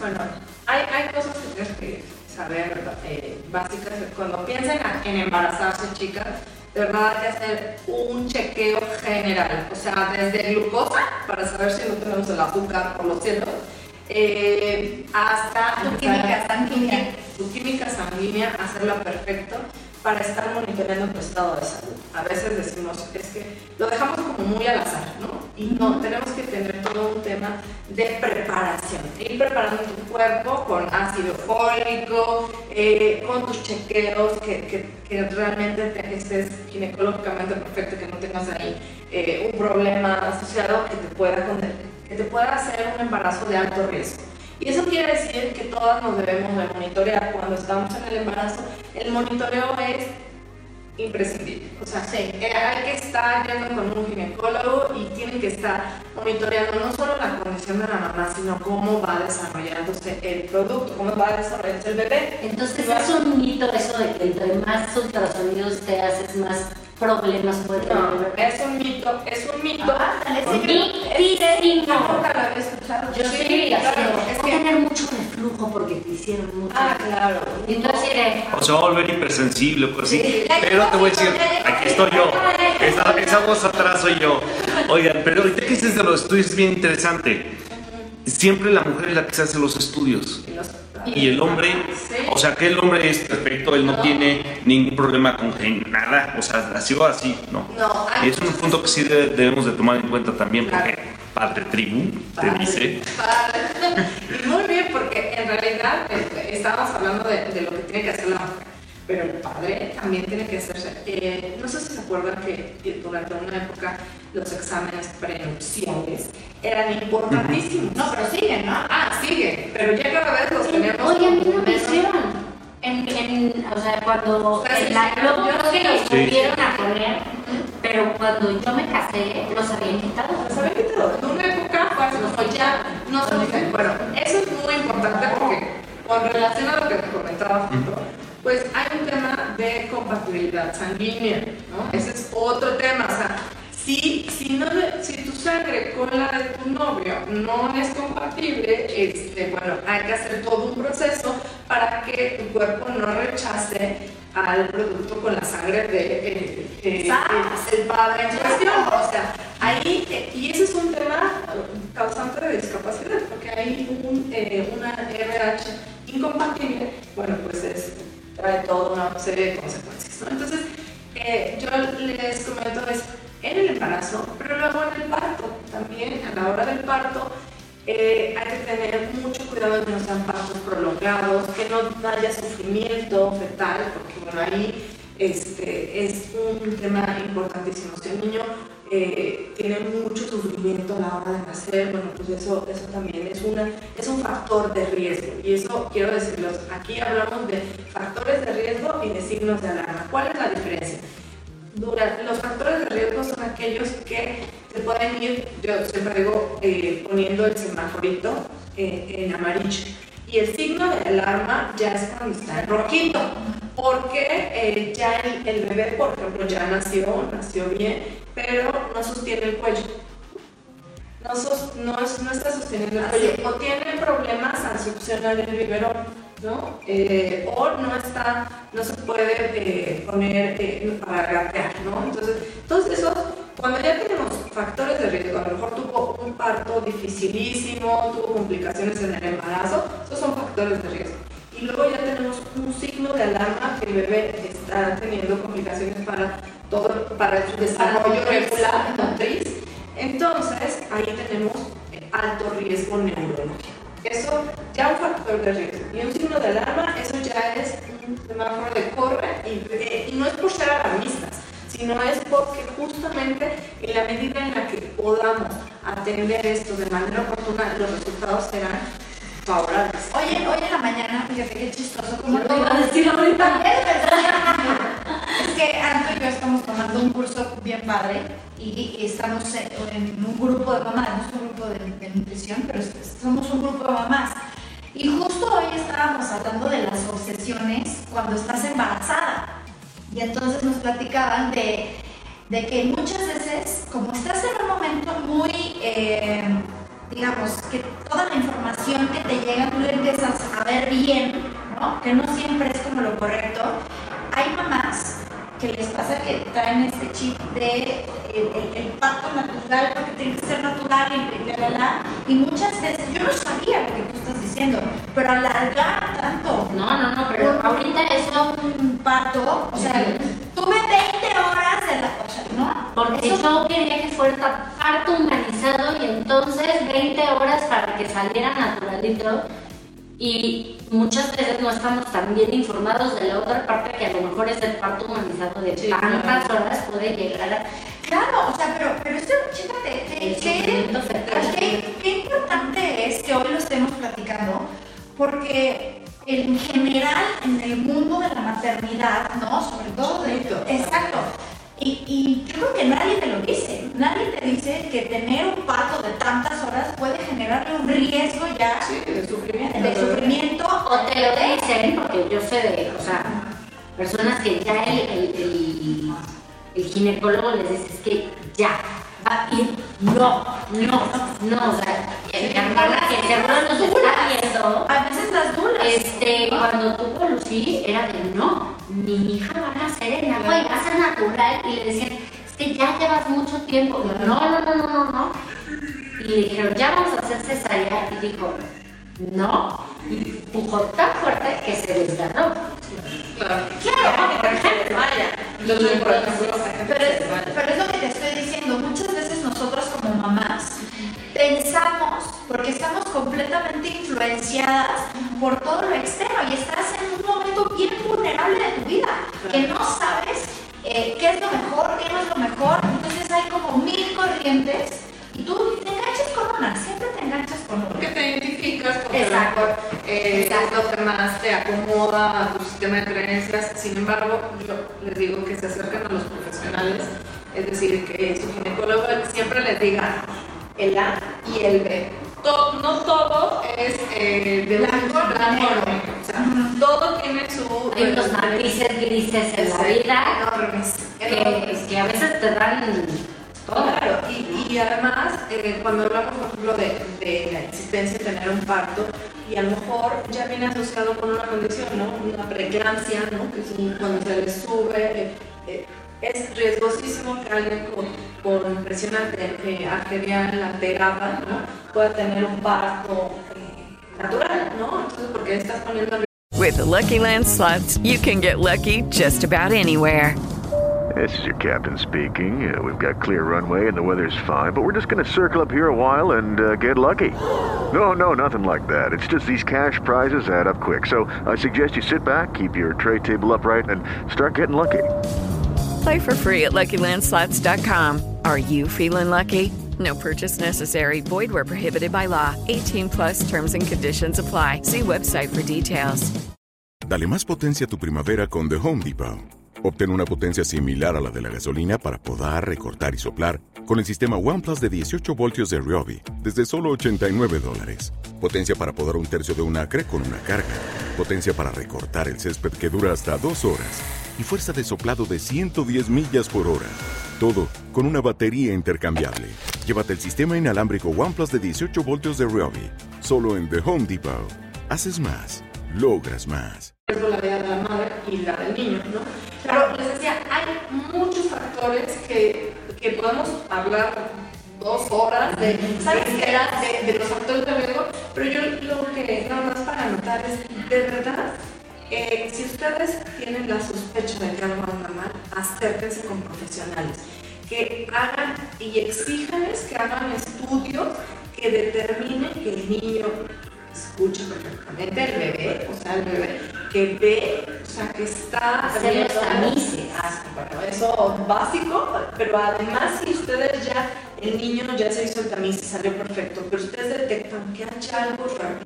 Bueno, hay, hay cosas que tienes que saber eh, básicas. Cuando piensen en embarazarse, chicas, de verdad hay que hacer un chequeo general. O sea, desde glucosa, para saber si no tenemos el azúcar por los cielos, eh, hasta Tu química sanguínea. tu química sanguínea, hacerla perfecto para estar monitoreando tu estado de salud. A veces decimos, es que lo dejamos como muy al azar, ¿no? Y no, tenemos que tener todo un tema de preparación, ir preparando tu cuerpo con ácido fólico, eh, con tus chequeos, que, realmente te- estés ginecológicamente perfecto, que no tengas ahí eh, un problema asociado que te, pueda, que te pueda hacer un embarazo de alto riesgo. Y eso quiere decir que todas nos debemos de monitorear cuando estamos en el embarazo. El monitoreo es imprescindible. O sea, eh, hay que estar yendo con un ginecólogo y tienen que estar monitoreando no solo la condición de la mamá, sino cómo va desarrollándose el producto, cómo va desarrollándose el bebé. Entonces es un mito eso de que entre más ultrasonidos te haces, más problemas puede tener. No, es un mito, es un mito. Yo Sí, es "Voy a que tener mucho reflujo porque te hicieron mucho. Ah, claro. Y entonces de, O se va a volver hipersensible, pues sí. Sí. Pero te voy a decir, aquí estoy yo. Esa, esa voz atrás soy yo. Oigan, pero ahorita que dices de los estudios es bien interesante. Siempre la mujer es la que se hace los estudios. Y el hombre, o sea que el hombre es perfecto, él no tiene ningún problema con nada, o sea, o así, ¿no? No, Y es un punto que sí de- debemos de tomar en cuenta también, porque padre tribu te dice, Y muy bien, porque en realidad eh, estábamos hablando de, de lo que tiene que hacer la mujer, pero el padre también tiene que hacerse. eh, no sé si se acuerdan que durante una época los exámenes prenupciales eran importantísimos. No, pero siguen, ¿no? Ah, siguen, pero ya cada vez los tenemos. oye, a mí no me hicieron. En, en, o sea, cuando en la luego creo que los Sí. volvieron a poner, pero cuando yo me casé los habían quitado. Los habían quitado. En una época, pues, ya no se usan. Bueno, eso es muy importante porque con relación a lo que te comentaba, pues hay un tema de compatibilidad sanguínea, ¿no? Ese es otro tema. O sea, si, si, no, si tu sangre con la de tu novio no es compatible, este, bueno, hay que hacer todo un proceso para que tu cuerpo no rechace al producto con la sangre de eh, eh, el padre en cuestión. O sea, ahí, eh, y ese es un tema causante de discapacidad, porque hay un, eh, una RH incompatible, bueno, pues es, trae toda una serie de consecuencias. Entonces, eh, yo les comento es en el embarazo, pero luego en el parto también, a la hora del parto, eh, hay que tener mucho cuidado de que no sean partos prolongados, que no haya sufrimiento fetal, porque bueno, ahí este, es un tema importantísimo. Si un niño eh, tiene mucho sufrimiento a la hora de nacer, bueno, pues eso, eso también es, una, es un factor de riesgo. Y eso quiero decirlos, aquí hablamos de factores de riesgo y de signos de alarma. ¿Cuál es la diferencia? Los factores de riesgo son aquellos que se pueden ir, yo siempre digo, eh, poniendo el semaforito eh, en amarillo. Y el signo de alarma ya es cuando está en rojito, porque eh, ya el, el bebé, por ejemplo, ya nació, nació bien, pero no sostiene el cuello. No, sos- no, no está sosteniendo el cuello, o tiene problemas al succionar el biberón. ¿no? Eh, o no está, no se puede eh, poner para gatear, ¿no? Entonces, todos esos, cuando ya tenemos factores de riesgo, a lo mejor tuvo parto dificilísimo, tuvo complicaciones en el embarazo, esos son factores de riesgo. Y luego ya tenemos un signo de alarma que el bebé está teniendo complicaciones para todo, para su desarrollo regular motriz. Entonces, ahí tenemos alto riesgo neurológico. Eso ya un factor de riesgo. Y un signo de alarma, eso ya es un semáforo de corre y, eh, y no es por ser alarmistas, sino es porque justamente en la medida en la que podamos atender esto de manera oportuna, los resultados serán favorables. Oye, hoy en la mañana, fíjate qué chistoso, como te iba a decir ahorita. Es que Anto y yo estamos tomando un curso bien padre y, estamos en, un grupo de mamás, no es un grupo de, de nutrición, pero somos un grupo de mamás. Y justo hoy estábamos hablando de las obsesiones cuando estás embarazada. Y entonces nos platicaban de, de que muchas veces, como estás en un momento muy, eh, digamos, que toda la información que te llega tú la empiezas a ver bien, ¿no? Que no siempre es como lo correcto. Hay mamás que les pasa que traen este chip de el, el- parto natural porque tiene que ser natural y. Y muchas veces, yo no sabía que estás diciendo, pero alargar tanto. No, no, no, pero ahorita eso- un parto, o sea, tuve 20 horas de la cosa, ¿no? Porque Eso- yo quería que fuera parto humanizado y entonces 20 horas para que saliera naturalito. y muchas veces no estamos tan bien informados de la otra parte que a lo mejor es el parto humanizado de tantas horas puede llegar a... Claro, o sea, pero, pero esto, chécate, qué, qué, qué importante es que hoy lo estemos platicando, porque en general en el mundo de la maternidad, ¿no? Sobre todo de... Exacto. Y, y, yo creo que nadie te lo dice. Nadie te dice que tener un parto de tantas horas puede generarle un riesgo ya de sufrimiento. De sufrimiento. O te lo dicen, porque yo sé de, o sea, personas que ya el, el, el, el ginecólogo les dice es que ya va a ir. No, no, no. O sea, mi hermana que seguro nos está viendo. A veces las dudas. Este, cuando tuvo Lucy, era de no, mi hija va a nacer en agua y va a ser natural. Y le decían, es que ya llevas mucho tiempo. No, no, no, no, no, no. Y le dijeron, ya vamos a hacer cesárea. Y dijo, no. Y empujó tan fuerte que se desgarró. Claro. Claro, por ejemplo. Los pero, es, lo que te diciendo. Muchas veces nosotros como mamás pensamos, porque estamos completamente influenciadas por todo lo externo y estás en un momento bien vulnerable de tu vida, que no sabes eh, qué es lo mejor, qué no es lo mejor. Entonces hay como mil corrientes y tú te enganchas con una, siempre te enganchas con una. Porque te identificas con Exacto. Eh, es lo que más te acomoda a tu sistema de creencias. Sin embargo, yo les digo que se acercan a los profesionales, es decir, que su ginecólogo siempre les diga el A y el B. To- no todo es eh, de Blanco, blanco, o sea, todo tiene su Hay unos matices grises en la vida enormes, que, enormes. que a veces te dan todo. Claro, y, y además, eh, cuando hablamos, por ejemplo, de, de la existencia de tener un parto, y a lo mejor ya viene asociado con una condición, ¿no? Una preeclampsia, ¿no? Que es un- cuando se le sube, eh, es riesgosísimo que alguien con, con presión eh, arterial alterada, ¿no? Pueda tener un parto eh, natural, ¿no? Entonces, porque estás poniendo en With the Lucky Land slots, you can get lucky just about anywhere. This is your captain speaking. Uh, we've got clear runway and the weather's fine, but we're just going to circle up here a while and uh, get lucky. No, no, nothing like that. It's just these cash prizes add up quick. So I suggest you sit back, keep your tray table upright, and start getting lucky. Play for free at LuckyLandSlots.com. Are you feeling lucky? No purchase necessary. Void where prohibited by law. 18 plus terms and conditions apply. See website for details. Dale más potencia a tu primavera con The Home Depot. Obtén una potencia similar a la de la gasolina para podar, recortar y soplar con el sistema OnePlus de 18 voltios de Ryobi desde solo 89 dólares. Potencia para podar un tercio de un acre con una carga. Potencia para recortar el césped que dura hasta dos horas. Y fuerza de soplado de 110 millas por hora. Todo con una batería intercambiable. Llévate el sistema inalámbrico OnePlus de 18 voltios de Ryobi. Solo en The Home Depot. Haces más. Logras más. la vida de la madre y la del niño, ¿no? Pero les decía, hay muchos factores que, que podemos hablar dos horas de, ¿sabes qué? De, de los factores de riesgo, pero yo lo que nada más para anotar es, de verdad, eh, si ustedes tienen la sospecha de que algo anda mal, acérquense con profesionales que hagan y exíjanles que hagan estudios que determinen que el niño escucha perfectamente el bebé, o sea, el bebé que ve, o sea, que está viendo- tamices. Bueno, eso básico, pero además si ustedes ya, el niño ya se hizo el tamiz y salió perfecto, pero ustedes detectan que hay algo raro,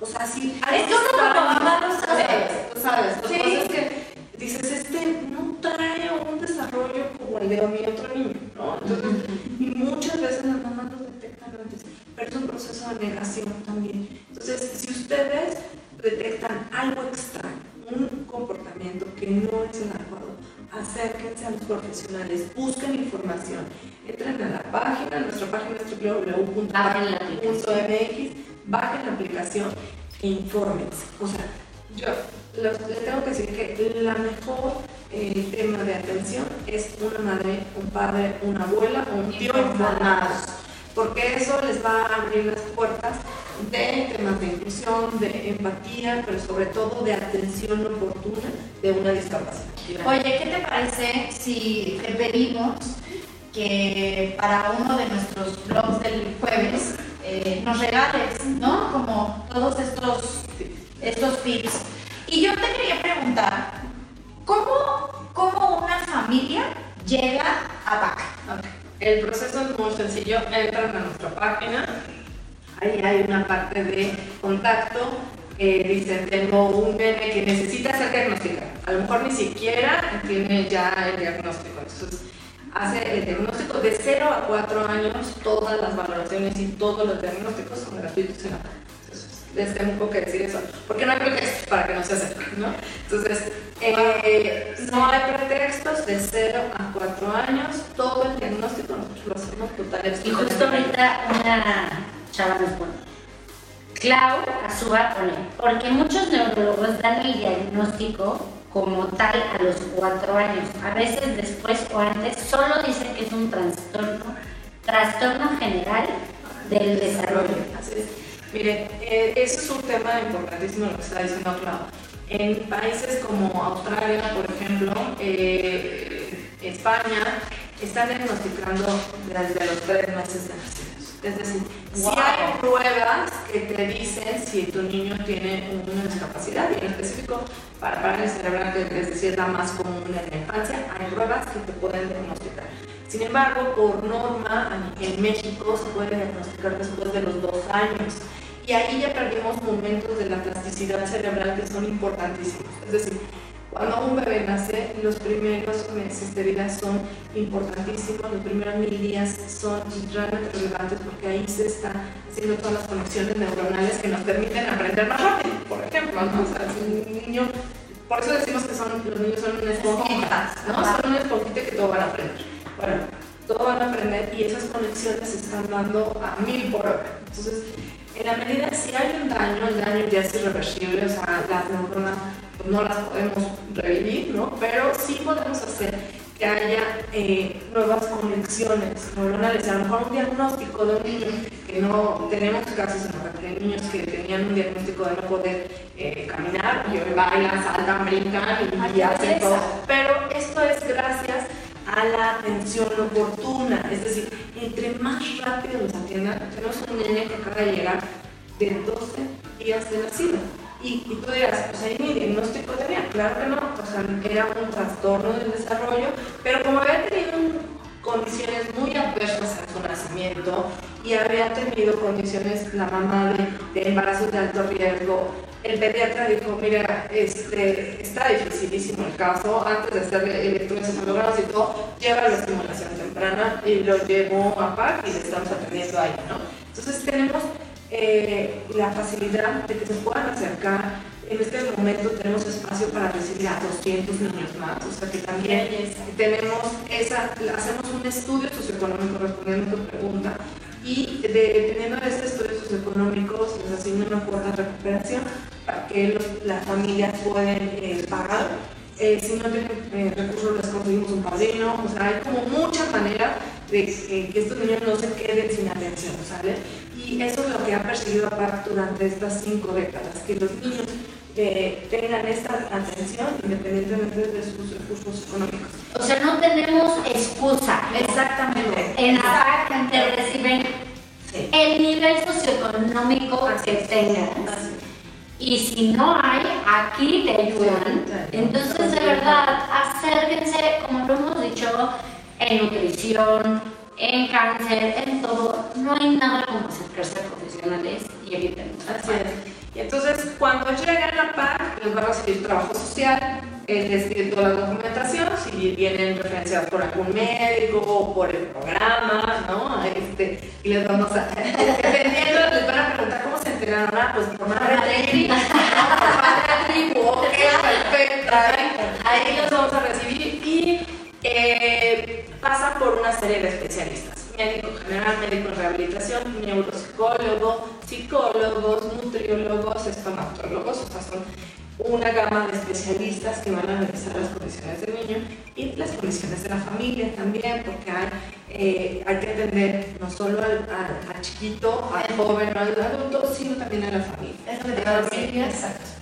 o sea, si hay Es que uno como mamá lo sabe. tú sabes, lo Sí. que pasa es que dices, este no trae un desarrollo como el de mi otro niño, ¿no? Entonces, y muchas veces las mamás lo detectan antes, pero es un proceso de negación también. Entonces, si ustedes detectan algo extraño, un comportamiento que no es el adecuado, acérquense a los profesionales, busquen información, entren a la página, nuestra página es www.mx, bajen la aplicación e infórmense. O sea, yo les tengo que decir que la mejor eh, tema de atención es una madre, un padre, una abuela o un tío informados, porque eso les va a abrir las puertas de temas de inclusión, de empatía, pero sobre todo de atención oportuna de una discapacidad. Oye, ¿qué te parece si te pedimos que para uno de nuestros blogs del jueves eh, nos regales, ¿no? Como todos estos estos tips. Y yo te quería preguntar, ¿cómo, cómo una familia llega a PAC? El proceso es muy sencillo, entran a nuestra página, ahí hay una parte de contacto, eh, dicen tengo un bebé que necesita ser diagnosticado, a lo mejor ni siquiera tiene ya el diagnóstico, entonces hace el diagnóstico de 0 a 4 años, todas las valoraciones y todos los diagnósticos son gratuitos en la les tengo que decir eso, porque no hay pretextos para que no se acerquen, ¿no? Entonces, eh, no hay pretextos de 0 a 4 años, todo el diagnóstico nosotros lo hacemos totalmente. Y justo ahorita una chava nos Clau Azuba pone, porque muchos neurólogos dan el diagnóstico como tal a los 4 años, a veces después o antes solo dicen que es un trastorno, trastorno general del desarrollo. Así es. Miren, eh, eso es un tema importantísimo lo que está diciendo Clau. En países como Australia, por ejemplo, eh, España, están diagnosticando desde los tres meses de nacidos. Es decir, si hay pruebas que te dicen si tu niño tiene una discapacidad, y en específico para parálisis cerebral, que es decir, la más común en la infancia, hay pruebas que te pueden diagnosticar. Sin embargo, por norma, en México se puede diagnosticar después de los dos años. Y ahí ya perdimos momentos de la plasticidad cerebral que son importantísimos. Es decir, cuando un bebé nace, los primeros meses de vida son importantísimos, los primeros mil días son realmente relevantes porque ahí se están haciendo todas las conexiones neuronales que nos permiten aprender más rápido, por ejemplo. ¿no? O sea, un niño, por eso decimos que son, los niños son una esponjita, ¿no? Son una esponjita que todo van a aprender. Bueno, todo van a aprender y esas conexiones se están dando a mil por hora. Entonces, en la medida, si hay un daño, el daño ya es irreversible, o sea, las neuronas pues, no las podemos revivir, ¿no? Pero sí podemos hacer que haya eh, nuevas conexiones neuronales. A lo mejor un diagnóstico de un niño que no tenemos casos en los que niños que tenían un diagnóstico de no poder eh, caminar y hoy bailan, saltan, brincan y, y hacen todo. Pero esto es gracias a la atención oportuna, es decir, entre más rápido nos atiendan, tenemos un niño que acaba de llegar de 12 días de nacido. Y, tú dirás, pues ahí mi diagnóstico tenía, claro que no, o sea, era un trastorno del desarrollo, pero como había tenido condiciones muy adversas en su nacimiento y había tenido condiciones, la mamá de, de embarazo de alto riesgo, el pediatra dijo, mira, este, está dificilísimo el caso, antes de hacerle electroencefalogramas y todo, lleva la estimulación temprana y lo llevo a PAC y le estamos atendiendo ahí, ¿no? Entonces tenemos eh, la facilidad de que se puedan acercar. En este momento tenemos espacio para recibir a 200 niños más, o sea que también tenemos esa, hacemos un estudio socioeconómico respondiendo a tu pregunta y dependiendo de este estudio socioeconómico se les asigna una cuota de recuperación para que las familias puedan eh, pagar. Eh, si no tienen eh, recursos les conseguimos un padrino, o sea, hay como muchas maneras de que estos niños no se queden sin atención, ¿sale? Y eso es lo que ha perseguido a durante estas cinco décadas, que los niños tengan esta atención independientemente de sus recursos económicos. O sea, no tenemos excusa. Exactamente. En la PAC te reciben el nivel socioeconómico que tengan. Y si no hay, aquí te ayudan. Entonces, de verdad, acérquense, como lo hemos dicho, en nutrición, en cáncer, en todo. No hay nada como acercarse a profesionales y evitarnos. Así es. Y entonces, cuando lleguen a PAC, les va a recibir trabajo social, es decir, toda la documentación, si vienen referenciados por algún médico o por el programa, ¿no? Este, y les vamos a, dependiendo, les van a preguntar cómo ah, pues por tribu, vamos a recibir. Y eh, pasan por una serie de especialistas médico general, médico en rehabilitación, neuropsicólogo, psicólogos, nutriólogos, estomatólogos, o sea, son una gama de especialistas que van a analizar las condiciones del niño y las condiciones de la familia también, porque hay, eh, hay que atender no solo al, chiquito, al joven o al adulto, sino también a la familia. La familia,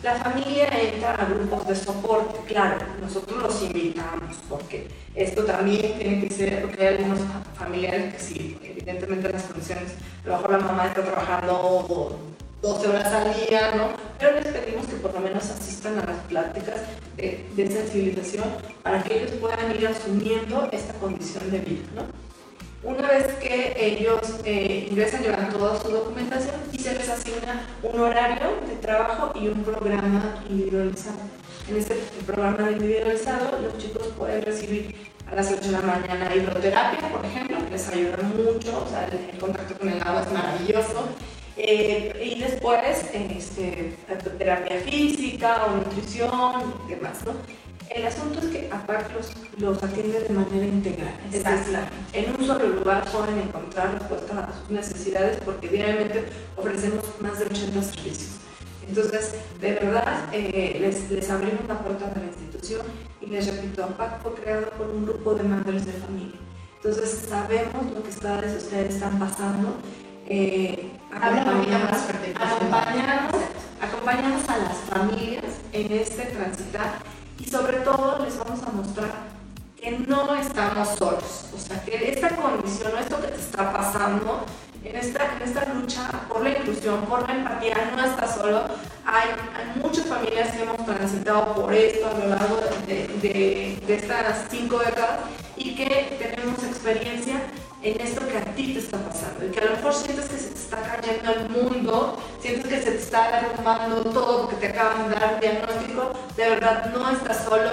la familia entra a grupos de soporte, claro, nosotros los invitamos, porque esto también tiene que ser, porque hay algunos familiares que sí, evidentemente las condiciones, a lo mejor la mamá está trabajando 12 horas al día, ¿no? Pero les pedimos que por lo menos asistan a las pláticas de, de sensibilización para que ellos puedan ir asumiendo esta condición de vida, ¿no? Una vez que ellos eh, ingresan, llevan toda su documentación y se les asigna un horario de trabajo y un programa individualizado. En este programa individualizado, los chicos pueden recibir a las 8 de la mañana hidroterapia, por ejemplo, que les ayuda mucho, o sea, el, contacto con el agua es maravilloso. Eh, y después, este, terapia física o nutrición y demás, ¿no? El asunto es que aparte los, los atiende de manera integral. Es decir, en un solo lugar pueden encontrar respuestas a sus necesidades porque diariamente ofrecemos más de 80 servicios. Entonces, de verdad, eh, les, les abrimos la puerta de la institución y les repito, APAC fue creado por un grupo de madres de familia. Entonces, sabemos lo que ustedes están pasando. Eh, acompañamos, a las familias en este transitar y sobre todo les vamos a mostrar que no estamos solos, o sea, que esta condición, esto que te está pasando, en esta, en esta lucha por la inclusión, por la empatía, no estás solo. Hay, hay muchas familias que hemos transitado por esto a lo largo de, de, de estas cinco décadas y que tenemos experiencia en esto que a ti te está pasando y que a lo mejor sientes que se te está cayendo el mundo, sientes que se te está derrumbando todo porque te acaban de dar un diagnóstico, de verdad no estás solo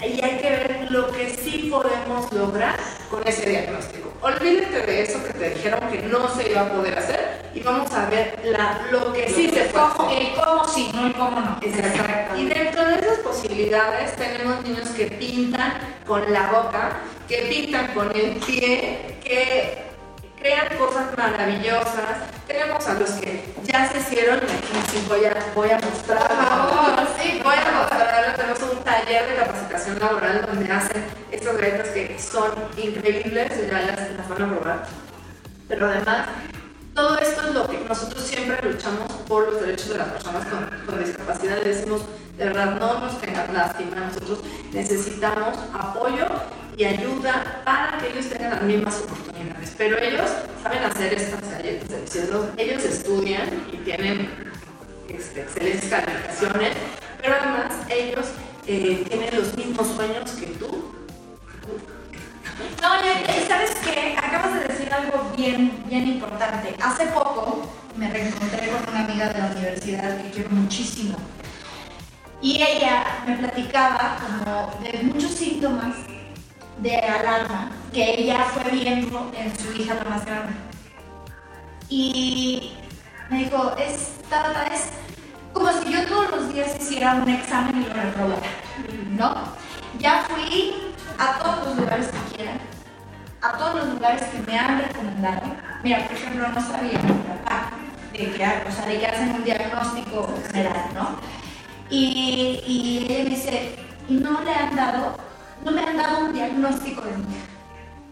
y hay que ver lo que sí podemos lograr con ese diagnóstico. Olvídate de eso que te dijeron que no se iba a poder hacer y vamos a ver la, lo que sí se puede hacer. El cómo sí, no el cómo no. Exacto. Y dentro de esas posibilidades tenemos niños que pintan con la boca, que pintan con el pie, que crean cosas maravillosas. Tenemos a los que ya se hicieron, aquí voy a, voy a mostrar, sí, voy a mostrarles, tenemos un taller de capacitación laboral donde hacen estos retos que son increíbles, ya las, van a probar. Pero además, todo esto es lo que nosotros siempre luchamos por los derechos de las personas con, con discapacidad. Decimos, de verdad, no nos tengan lástima, nosotros necesitamos apoyo y ayuda para que ellos tengan las mismas oportunidades. Pero ellos saben hacer estas galletas deliciosas, ellos estudian y tienen este, excelentes calificaciones, pero además ellos eh, tienen los mismos sueños que tú. No, y sabes qué, acabas de decir algo bien, bien importante. Hace poco me reencontré con una amiga de la universidad que quiero muchísimo. Y ella me platicaba como de muchos síntomas de alarma que ella fue viendo en su hija la más grande. Y me dijo, es, tata, es como si yo todos los días hiciera un examen y lo reprobara, ¿no? Ya fui a todos los lugares que quieran, a todos los lugares que me han recomendado. Mira, por ejemplo, no sabía mi papá de que, o sea, de que hacen un diagnóstico general, ¿no? Y, y ella me dice, no le han dado no me han dado un diagnóstico de mí.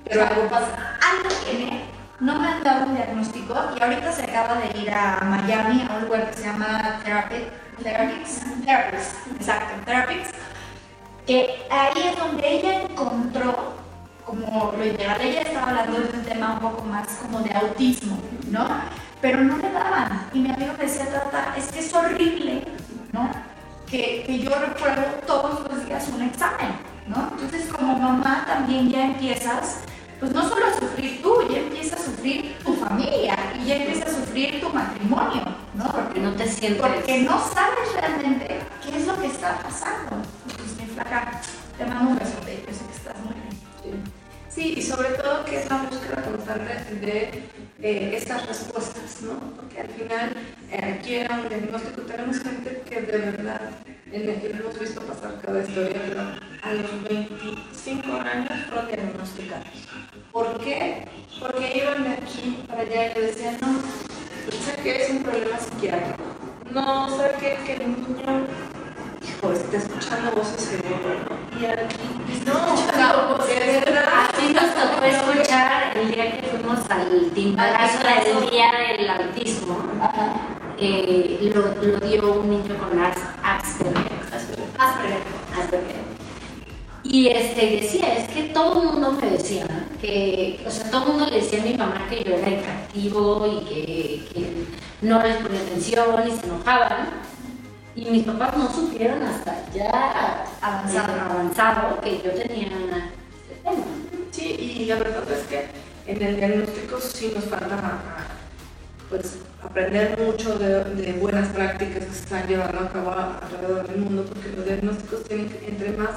Pero algo pasa. Algo tiene, no me han dado un diagnóstico y ahorita se acaba de ir a Miami a un lugar que se llama Therapy, Therapics, exacto, Therapics, que ahí es donde ella encontró como lo ideal. Ella estaba hablando de un tema un poco más como de autismo, ¿no? Pero no le daban. Y mi amigo me decía, Tata, es que es horrible, ¿no? Que, que yo repruebo todos los días un examen. ¿No? Entonces como mamá también ya empiezas, pues no solo a sufrir tú, ya empieza a sufrir tu familia y ya empieza a sufrir tu matrimonio, ¿no? Porque no te sientes... Porque no sabes realmente qué es lo que está pasando. Pues mi flaca, te mando un besote, yo sé que estás muy bien. Sí, y sobre todo que es la búsqueda constante de eh, estas respuestas, ¿no? Porque al final, eh, aquí era un diagnóstico, tenemos gente que de verdad, en el que hemos visto pasar cada historia, pero a los 25 años fueron diagnosticados. ¿Por qué? Porque iban de aquí para allá y le decían, no, sé que es un problema psiquiátrico. No, sé que, el niño hijo, está escuchando voces seguro, ¿no? Y aquí No, voces, ¿verdad? Así nos tocó escuchar el día que fuimos al timpanazo del día del autismo. Eh, lo, lo dio un niño con As- Asperger. Asperger. Asperger. Y este, decía, es que todo el mundo me decía, que, o sea, todo el mundo le decía a mi mamá que yo era hiperactivo y que, que no les ponía atención y se enojaban. Y mis papás no supieron hasta ya Avanzado. eh, avanzado que yo tenía este tema. Sí, y la verdad es que en el diagnóstico sí nos falta pues, aprender mucho de, de buenas prácticas que se están llevando a cabo alrededor del mundo, porque los diagnósticos tienen que, entre más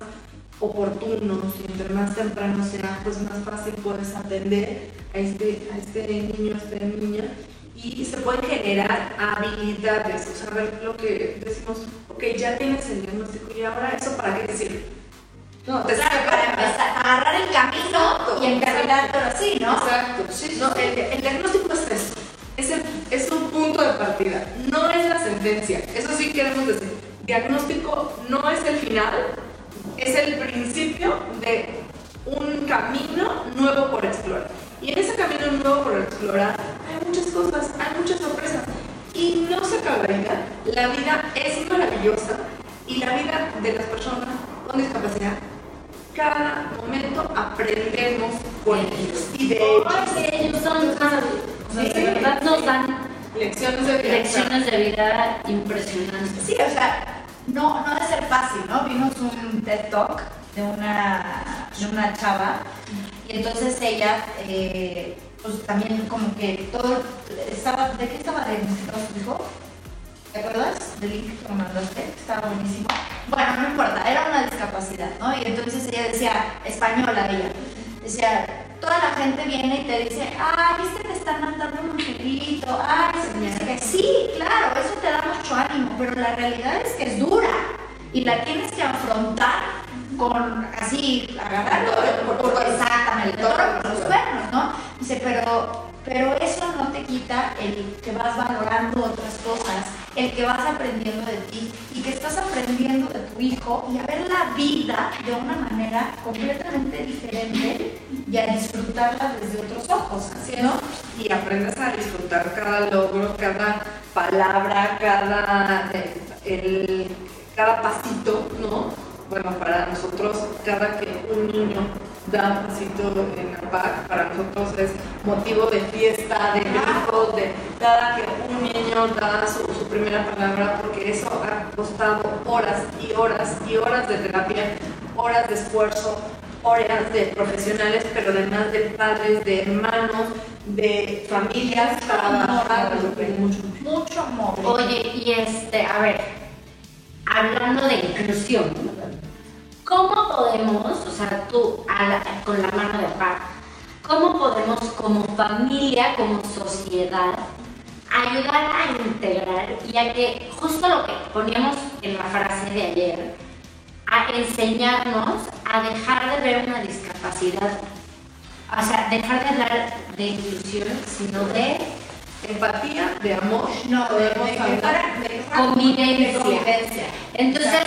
oportunos entre más tempranos sean, pues más fácil puedes atender a este, a este niño, a esta niña, y se pueden generar habilidades, o sea, ver lo que decimos, ok, ya tienes el diagnóstico y ahora eso para qué te sirve. No, te Claro, para empezar agarrar el camino y encaminártelo así, ¿no? Exacto, sí, no, el, el diagnóstico es eso, es, el- es un punto de partida, no es la sentencia, eso sí queremos decir. Diagnóstico no es el final, es el principio de un camino nuevo por explorar. Y en ese camino nuevo por explorar hay muchas cosas, hay muchas sorpresas. Y no se acaba la vida, es maravillosa y la vida de las personas con discapacidad cada momento aprendemos con ellos y de ellos. ellos son sea, de verdad nos dan lecciones de vida. lecciones de vida impresionantes. Sí, o sea, no, no debe ser fácil, ¿no? Vimos un TED Talk de una, de una chava y entonces ella, eh, pues también como que todo, estaba, ¿de qué estaba diagnosticado su hijo? ¿Te acuerdas del link que me mandaste? Estaba buenísimo. Bueno, no importa, era una discapacidad, ¿no? Y entonces ella decía, española ella, decía, toda la gente viene y te dice, ay, viste, te están mandando un angelito, ay, dice que sí, claro, eso te da mucho ánimo, pero la realidad es que es dura y la tienes que afrontar con así, agarrando, exactamente, el toro por los cuernos, ¿no? Dice, pero, pero eso no te quita el que vas valorando otras cosas, el que vas aprendiendo de ti y que estás aprendiendo de tu hijo y a ver la vida de una manera completamente diferente y a disfrutarla desde otros ojos, ¿así no? Y aprendes a disfrutar cada logro, cada palabra, cada, el, cada pasito, ¿no? Bueno, para nosotros, cada que un niño da un pasito en el parque, para nosotros es motivo de fiesta, de grito, de cada que un niño da su, su primera palabra, porque eso ha costado horas y horas y horas de terapia, horas de esfuerzo, horas de profesionales, pero además de padres, de hermanos, de familias, trabajar, mucho, mucho amor. Oye, y este, a ver, hablando de inclusión, ¿cómo podemos, o sea, tú a la- con la mano de par, cómo podemos como familia, como sociedad, ayudar a integrar y a que justo lo que poníamos en la frase de ayer, a enseñarnos a dejar de ver una discapacidad, o sea, dejar de hablar de inclusión, sino de empatía, de amor, no, de, de, de- de- convivencia. convivencia. Entonces,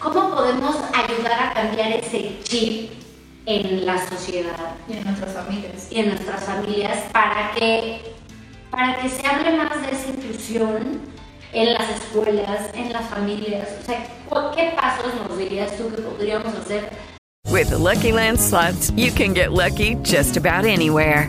¿cómo podemos ayudar a cambiar ese chip en la sociedad y en nuestras familias? y en nuestras familias para que, para que se hable más de esa inclusión en las escuelas, en las familias? O sea, ¿cu- ¿qué pasos nos dirías tú que podríamos hacer With the Lucky Land slots, you can get lucky just about anywhere.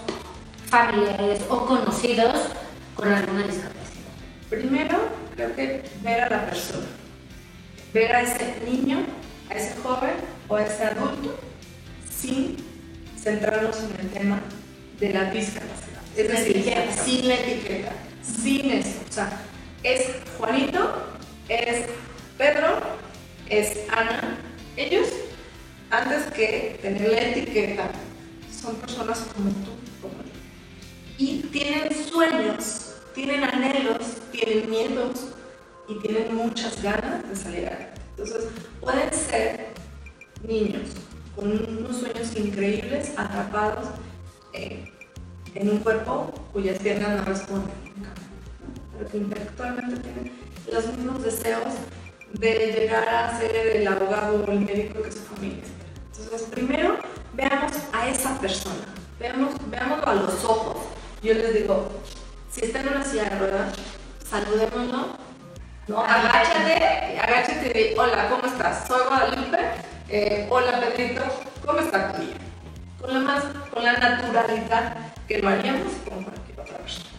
familiares o conocidos con alguna discapacidad? Primero, creo que ver a la persona, ver a ese niño, a ese joven o a ese adulto sin centrarnos en el tema de la discapacidad. Es decir, etiqueta. sin la etiqueta, sin eso. O sea, es Juanito, es Pedro, es Ana. Ellos, antes que tener la etiqueta, son personas como tú, y tienen sueños, tienen anhelos, tienen miedos y tienen muchas ganas de salir adelante. Entonces, pueden ser niños con unos sueños increíbles atrapados en un cuerpo cuyas piernas no responden, pero que intelectualmente tienen los mismos deseos de llegar a ser el abogado o el médico que su familia espera. Entonces, primero veamos a esa persona, veamos, veámoslo a los ojos. Yo les digo, si está en una silla de ruedas, saludémoslo, ¿no? Agáchate, agáchate y di, hola, ¿cómo estás? Soy Guadalupe, eh, hola Pedrito, ¿cómo está tu? Con la, más, con la naturalidad que lo haríamos con cualquier otra persona.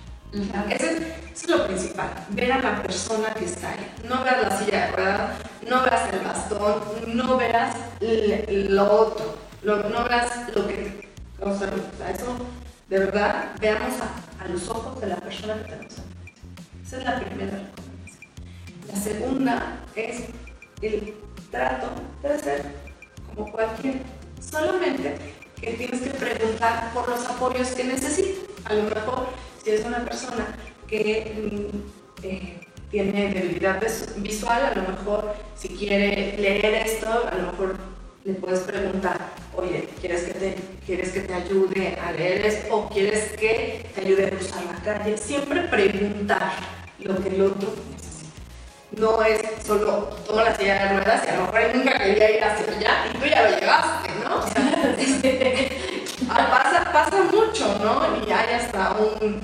Eso es, eso es lo principal, ver a la persona que está ahí. No veas la silla de ruedas, no veas el bastón, no veas lo otro, lo- no veas lo que... O sea, eso, de verdad, veamos a, los ojos de la persona que tenemos enfrente. Esa es la primera recomendación. La segunda es el trato debe ser como cualquier, solamente que tienes que preguntar por los apoyos que necesita. A lo mejor, si es una persona que mm, eh, tiene debilidad vis- visual, a lo mejor si quiere leer esto, a lo mejor le puedes preguntar, oye, ¿quieres que te, ¿quieres que te ayude a leer esto o quieres que te ayude a cruzar la calle? Siempre preguntar lo que el otro necesita. No es solo toma la silla de ruedas y a lo mejor nunca quería ir hacia allá y tú ya lo llevaste, ¿no? O sea, pasa, pasa mucho, ¿no? Y hay hasta un,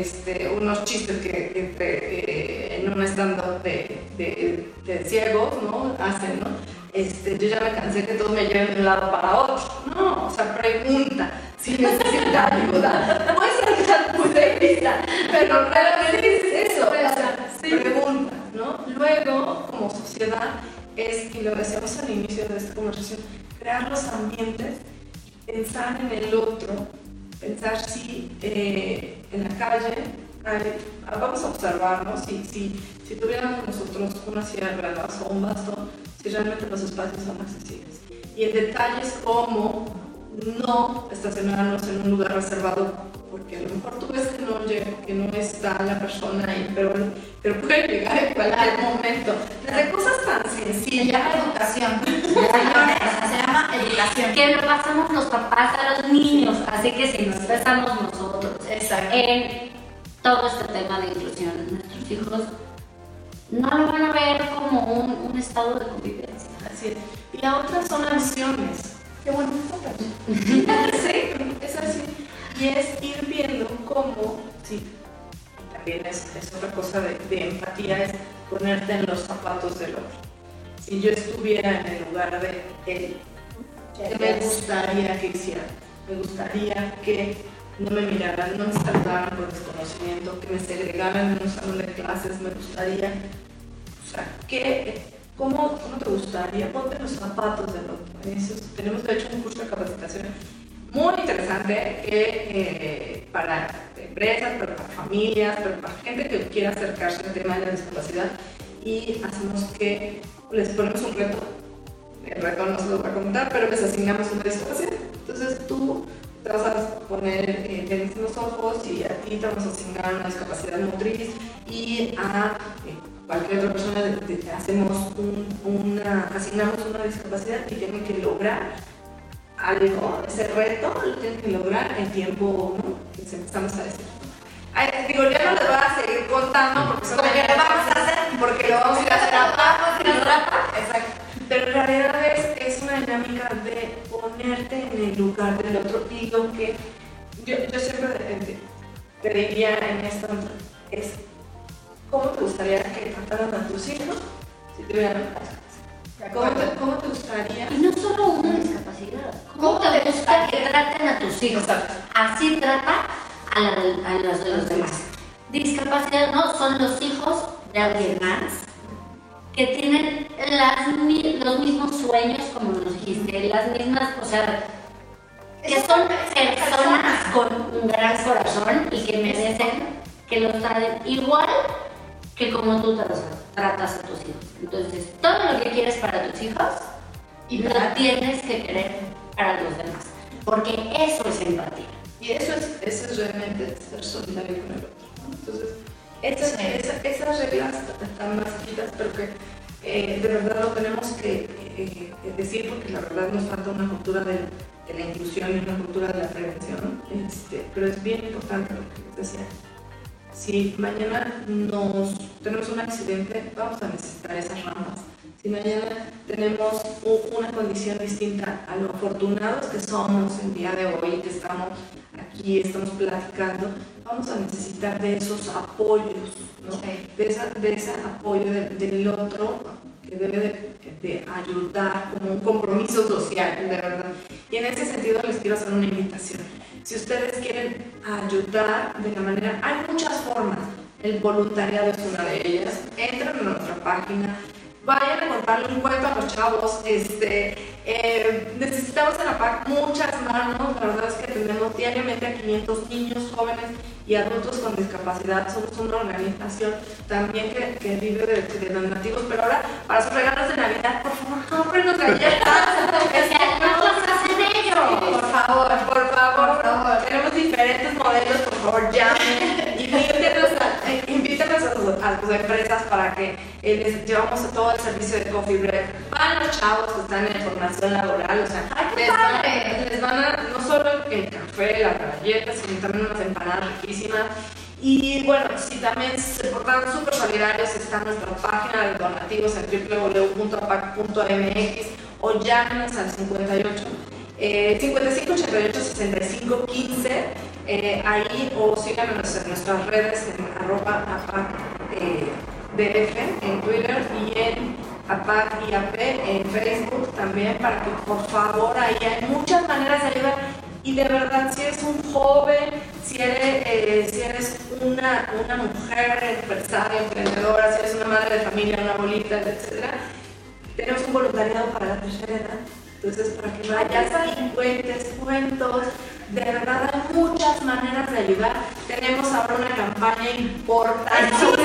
este, unos chistes que, que te- eh, en un stand-up de, de, de ciegos, ¿no? Hacen, ¿no? Este, yo ya me cansé que todos me lleven de un lado para otro. No, o sea, pregunta si necesita ayuda. Puede ser tu punto de vista, pero realmente es eso. O sea, pregunta, ¿no? Luego, como sociedad, es, y lo decíamos al inicio de esta conversación, crear los ambientes, pensar en el otro, pensar si eh, en la calle hay- vamos a observarnos si, si, si tuviéramos nosotros una silla de ruedas o un bastón, si realmente los espacios son accesibles. Y en detalles como no estacionarnos en un lugar reservado, porque a lo mejor tú ves que no, llega, que no está la persona ahí, pero, pero puede llegar en cualquier momento. Desde cosas tan sencillas. Se llama educación. Señores, se llama educación. Que lo pasamos los papás a los niños, así que si nos pasamos nosotros en todo este tema de inclusión, nuestros hijos no lo van a ver como un, un estado de convivencia. Así es. Y la otra son acciones. Qué bueno sí, es así. Y es ir viendo cómo, sí, también es, es otra cosa de, de empatía, es ponerte en los zapatos del otro. Si yo estuviera en el lugar de él, ¿qué me gustaría que hiciera? Me gustaría que no me miraran, no me saludaran por desconocimiento, que me segregaran en un salón de clases, me gustaría, o sea, que, ¿cómo, ¿cómo te gustaría? Ponte los zapatos del otro. Eso es- tenemos de hecho un curso de capacitación muy interesante que, eh, para empresas, pero para familias, para gente que quiera acercarse al tema de la discapacidad y hacemos que les ponemos un reto. El reto no se lo voy a contar, pero les asignamos una discapacidad. Entonces tú te vas a poner eh, en los ojos y a ti te vamos a asignar una discapacidad motriz y a eh, cualquier otra persona le, le- hacemos un- una, asignamos una discapacidad y tienen que lograr algo, ese reto lo tienen que lograr en tiempo, ¿no? Que se- estamos a decir. Ay, digo, ya no les voy a seguir contando porque son vamos a hacer. porque lo vamos a ir a hacer Vamos a ir a rapa. Exacto. Pero en realidad es, es una dinámica de ponerte en el lugar del otro y lo que yo, yo siempre eh, te diría en esto es cómo te gustaría que trataran a tus hijos si tuvieran. ¿Cómo te, ¿Cómo te gustaría? Y no solo una discapacidad. ¿Cómo te gusta que traten a tus hijos? Así trata a, la los los demás. Discapacidad no son los hijos de alguien más que tienen las los mismos sueños, como nos dijiste, las mismas, o sea, que son personas con un gran corazón y que merecen que los traten igual que como tú tratas, a tus hijos. Entonces, todo lo que quieres para tus hijos, lo tienes que querer para los demás, porque eso es empatía. Y eso es, eso es realmente ser solidario con el otro. ¿no? Entonces, esas, esa- esas reglas están más chiquitas, pero que eh, de verdad lo tenemos que eh, decir porque la verdad nos falta una cultura de, de la inclusión y una cultura de la prevención. Este, pero es bien importante lo que les decía. Si mañana nos tenemos un accidente, vamos a necesitar esas ramas. Si mañana tenemos una condición distinta a lo afortunados que somos el día de hoy, que estamos aquí, estamos platicando, vamos a necesitar de esos apoyos, ¿no? de, esa- de ese apoyo de- del otro que debe de, de ayudar como un compromiso social, de verdad. Y en ese sentido les quiero hacer una invitación. Si ustedes quieren ayudar de la manera, hay muchas formas. El voluntariado es una de ellas. Entren a nuestra página, vayan a contarle un cuento a los chavos. Este, eh, necesitamos en la PAC muchas manos. La verdad es que tenemos diariamente a 500 niños, jóvenes y adultos con discapacidad. Somos una organización también que, que vive de, de donativos. Pero ahora, para sus regalos de Navidad, por favor, cómprenos galletas. Por favor, por favor, por favor. Tenemos diferentes modelos, por favor, llamen. A, sus empresas para que eh, les llevamos todo el servicio de coffee break. Van los chavos que están en formación laboral, o sea, les, van, les van a, no solo el café, las galletas, sino también unas empanadas riquísimas. Y bueno, si también se portaron súper solidarios, está nuestra página de donativos en www.apac.mx o llámenos al 58 eh, 55 88 65 15 eh, ahí o síganos en nuestras redes en arroba apac eh, DF en Twitter y en apac IAP en Facebook también para que por favor ahí hay muchas maneras de ayudar y de verdad si eres un joven si eres, eh, si eres una, una mujer empresaria, emprendedora, si eres una madre de familia, una abuelita, etcétera, tenemos un voluntariado para la tercera edad. Entonces, para que vayas y cuentes cuentos, de verdad hay muchas maneras de ayudar. Tenemos ahora una campaña importante. No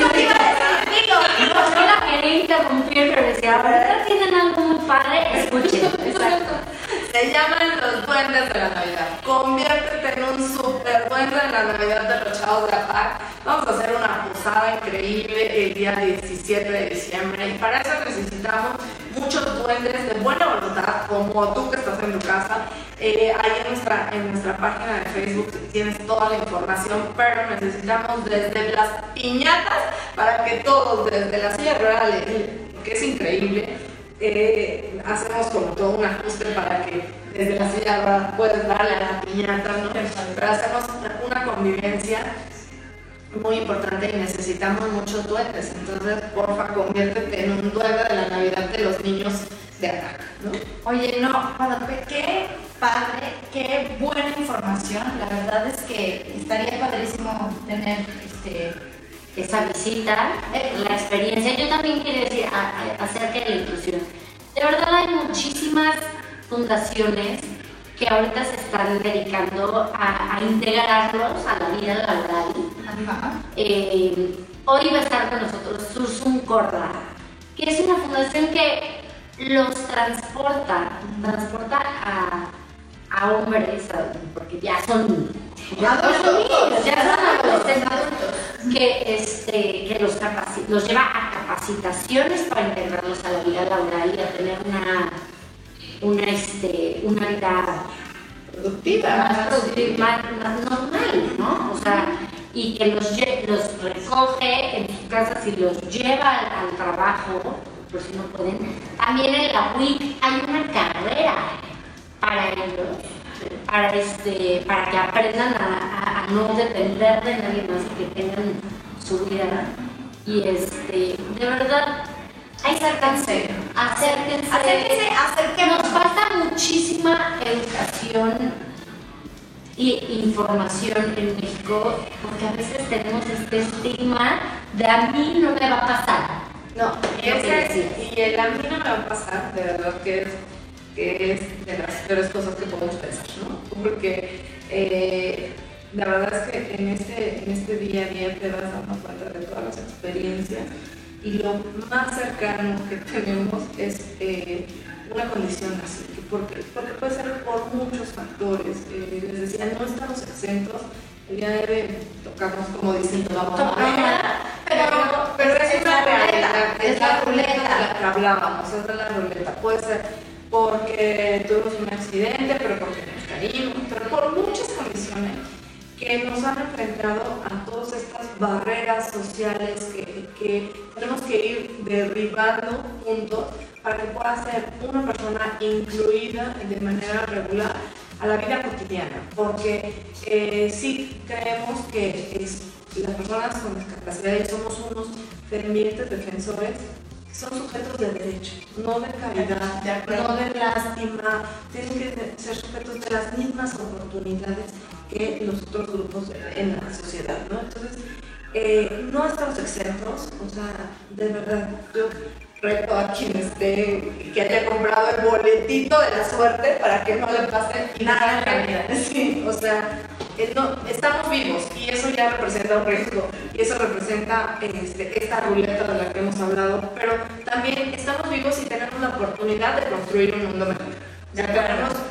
la quería interrumpir, pero decía, ahora tienen algo muy padre, escuchen. Exacto. Se llaman los duendes de la Navidad. Conviértete en un super duende de la Navidad de los chavos de la PAC. Vamos a hacer una posada increíble el día 17 de diciembre y para eso necesitamos muchos duendes de buena voluntad, como tú que estás en tu casa. Eh, ahí en nuestra, en nuestra página de Facebook tienes toda la información, pero necesitamos desde las piñatas para que todos, desde la silla rural, eh, que es increíble, eh, hacemos como todo un ajuste para que desde la silla rural puedas darle a la piñata, ¿no? Pero hacemos una, una convivencia muy importante y necesitamos muchos duendes. Entonces, porfa, conviértete en un duende de la Navidad de los niños de acá. Oye, no, Guadalupe, qué padre, qué buena información. La verdad es que estaría padrísimo tener este, esa visita, la experiencia. Yo también quiero decir a- acerca de la inclusión. De verdad hay muchísimas fundaciones que ahorita se están dedicando a, a integrarlos a la vida laboral. Eh, hoy va a estar con nosotros Sursum Corda, que es una fundación que los transporta, transporta a, a hombres, porque ya son, ya son niños, ya son adolescentes, que, este, que los, los lleva a capacitaciones para integrarlos a la vida laboral y a tener una, una, este, una vida productiva, más, productiva, más, más normal, ¿no? O sea, y que los, recoge en sus casas y los lleva al, al trabajo, por si no pueden. También en la WIC hay una carrera para ellos, para, este, para que aprendan a, a- a no depender de nadie más y que tengan su vida. Y este, de verdad, acérquense, acérquense, Acérquense, acérquenos. Nos falta muchísima educación y información en México, porque a veces tenemos este estigma de a mí no me va a pasar. No, ese- y el a mí no me va a pasar, de verdad que es, que es de las peores cosas que podemos pensar, ¿no? Porque eh, la verdad es que en este, en este día a día te vas dando cuenta de todas las experiencias y lo más cercano que tenemos es eh, una condición así, que porque, porque puede ser por muchos factores. Eh, les decía, no estamos exentos. El día de hoy tocamos, como dicen, tocamos madera, pero, pero es una realidad, es la ruleta de la que hablábamos, es de la ruleta. Puede ser porque tuvimos un accidente, pero porque nos caímos, pero por muchas condiciones que nos han enfrentado a todas estas barreras sociales que, tenemos que ir derribando puntos para que pueda ser una persona incluida de manera regular a la vida cotidiana, porque eh, sí creemos que las personas con discapacidad somos unos fervientes defensores son sujetos de derecho, no de caridad, no de lástima, tienen que ser sujetos de las mismas oportunidades que los otros grupos en la sociedad, ¿no? Entonces, eh, no estamos exentos, o sea, de verdad, yo reto a quien esté, que haya comprado el boletito de la suerte para que no le pase nada. Sí, o sea, no, estamos vivos y eso ya representa un riesgo y eso representa este, esta ruleta de la que hemos hablado, pero también estamos vivos y tenemos la oportunidad de construir un mundo mejor. Ya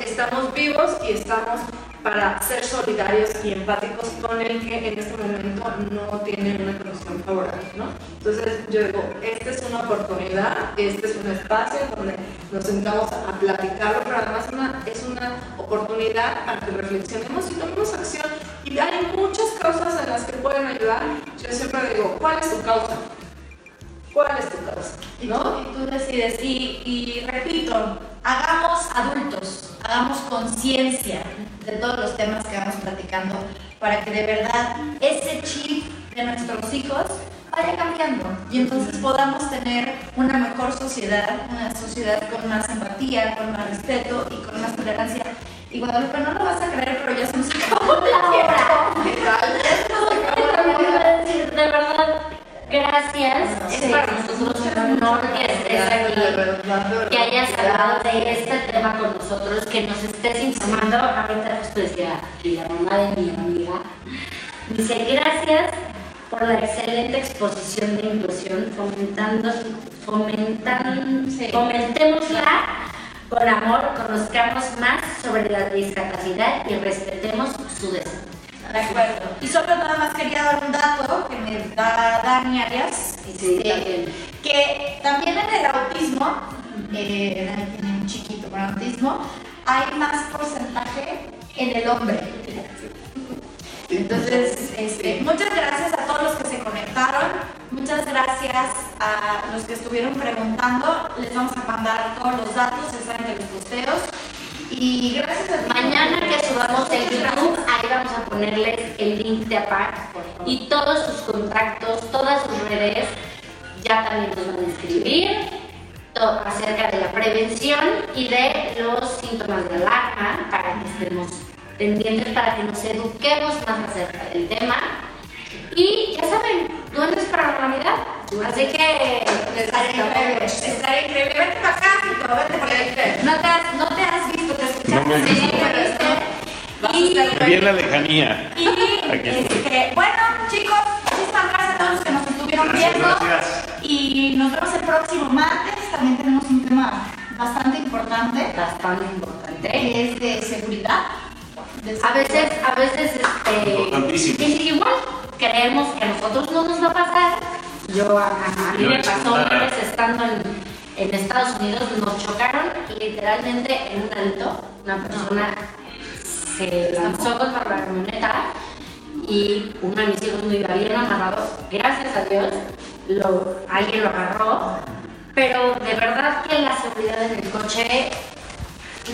estamos vivos y estamos para ser solidarios y empáticos con el que en este momento no tiene una condición favorable, ¿no? Entonces yo digo, esta es una oportunidad, este es un espacio donde nos sentamos a platicarlo, pero además es una oportunidad para que reflexionemos y tomemos acción. Y hay muchas causas en las que pueden ayudar. Yo siempre digo, ¿cuál es tu causa? ¿Cuál es tu causa? ¿No? Y tú decides. Y, y repito, hagamos adultos, hagamos conciencia de todos los temas que vamos platicando para que de verdad ese chip de nuestros hijos vaya cambiando y entonces podamos tener una mejor sociedad, una sociedad con más empatía, con más respeto y con más tolerancia. Y Guadalupe, no lo vas a creer, pero ya se nos acabó la Gracias. Es para nosotros un honor que estés aquí, que hayas hablado de este tema con nosotros, que nos estés informando. Ahorita justo decía la mamá de mi amiga. Dice, gracias por la excelente exposición de inclusión, fomentando, fomentan, fomentémosla con amor, conozcamos más sobre la discapacidad y respetemos su deseo. De acuerdo. Y solo nada más quería dar un dato que me da Dani Arias, este, que también en el autismo, eh, Dani tiene un chiquito con autismo, hay más porcentaje en el hombre. Entonces, este, muchas gracias a todos los que se conectaron, muchas gracias a los que estuvieron preguntando, les vamos a mandar todos los datos, están en los posteos. Y gracias a Mañana que subamos el a ponerles el link de APAC y todos sus contactos, todas sus redes, ya también nos van a escribir todo acerca de la prevención y de los síntomas de alarma para que estemos pendientes, para que nos eduquemos más acerca del tema. Y ya saben, duendes para la Navidad. Así que estaré increíble. Estaré increíble. Vente para acá, vente por ahí. No te has, no te has visto, te escuchaste. No me he visto. Y, Bien la lejanía. y este, bueno, chicos, muchísimas gracias a todos los que nos estuvieron Gracias, viendo. gracias. Y nos vemos el próximo martes. También tenemos un tema bastante importante. Bastante importante. Que es de seguridad. De A veces, a veces, este, Importantísimo. y igual creemos que a nosotros no nos va a pasar. Yo, a, a mí me pasó una vez estando en, en Estados Unidos, nos chocaron literalmente en un alto. Una persona se lanzó contra la camioneta y uno de mis hijos no iba bien amarrado. Gracias a Dios, lo, alguien lo agarró. Pero de verdad que la seguridad en el coche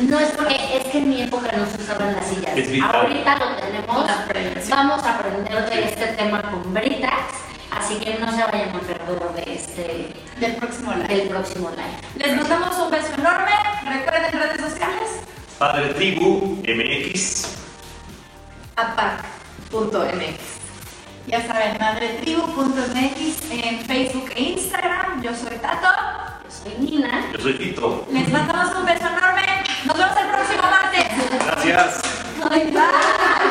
no es porque es que en mi época no se usaban las sillas. Ahorita lo tenemos. Vamos a aprender de este tema con Britas. Así que no se vayan a perder de este, del próximo live. Del próximo live. Les mandamos un beso enorme. Recuerden redes sociales. Padre Tribu MX. apac.mx. Ya saben, madretribu.mx en Facebook e Instagram. Yo soy Tato. Yo soy Nina. Yo soy Tito. Les mandamos un beso enorme. Nos vemos el próximo martes. Gracias. Bye.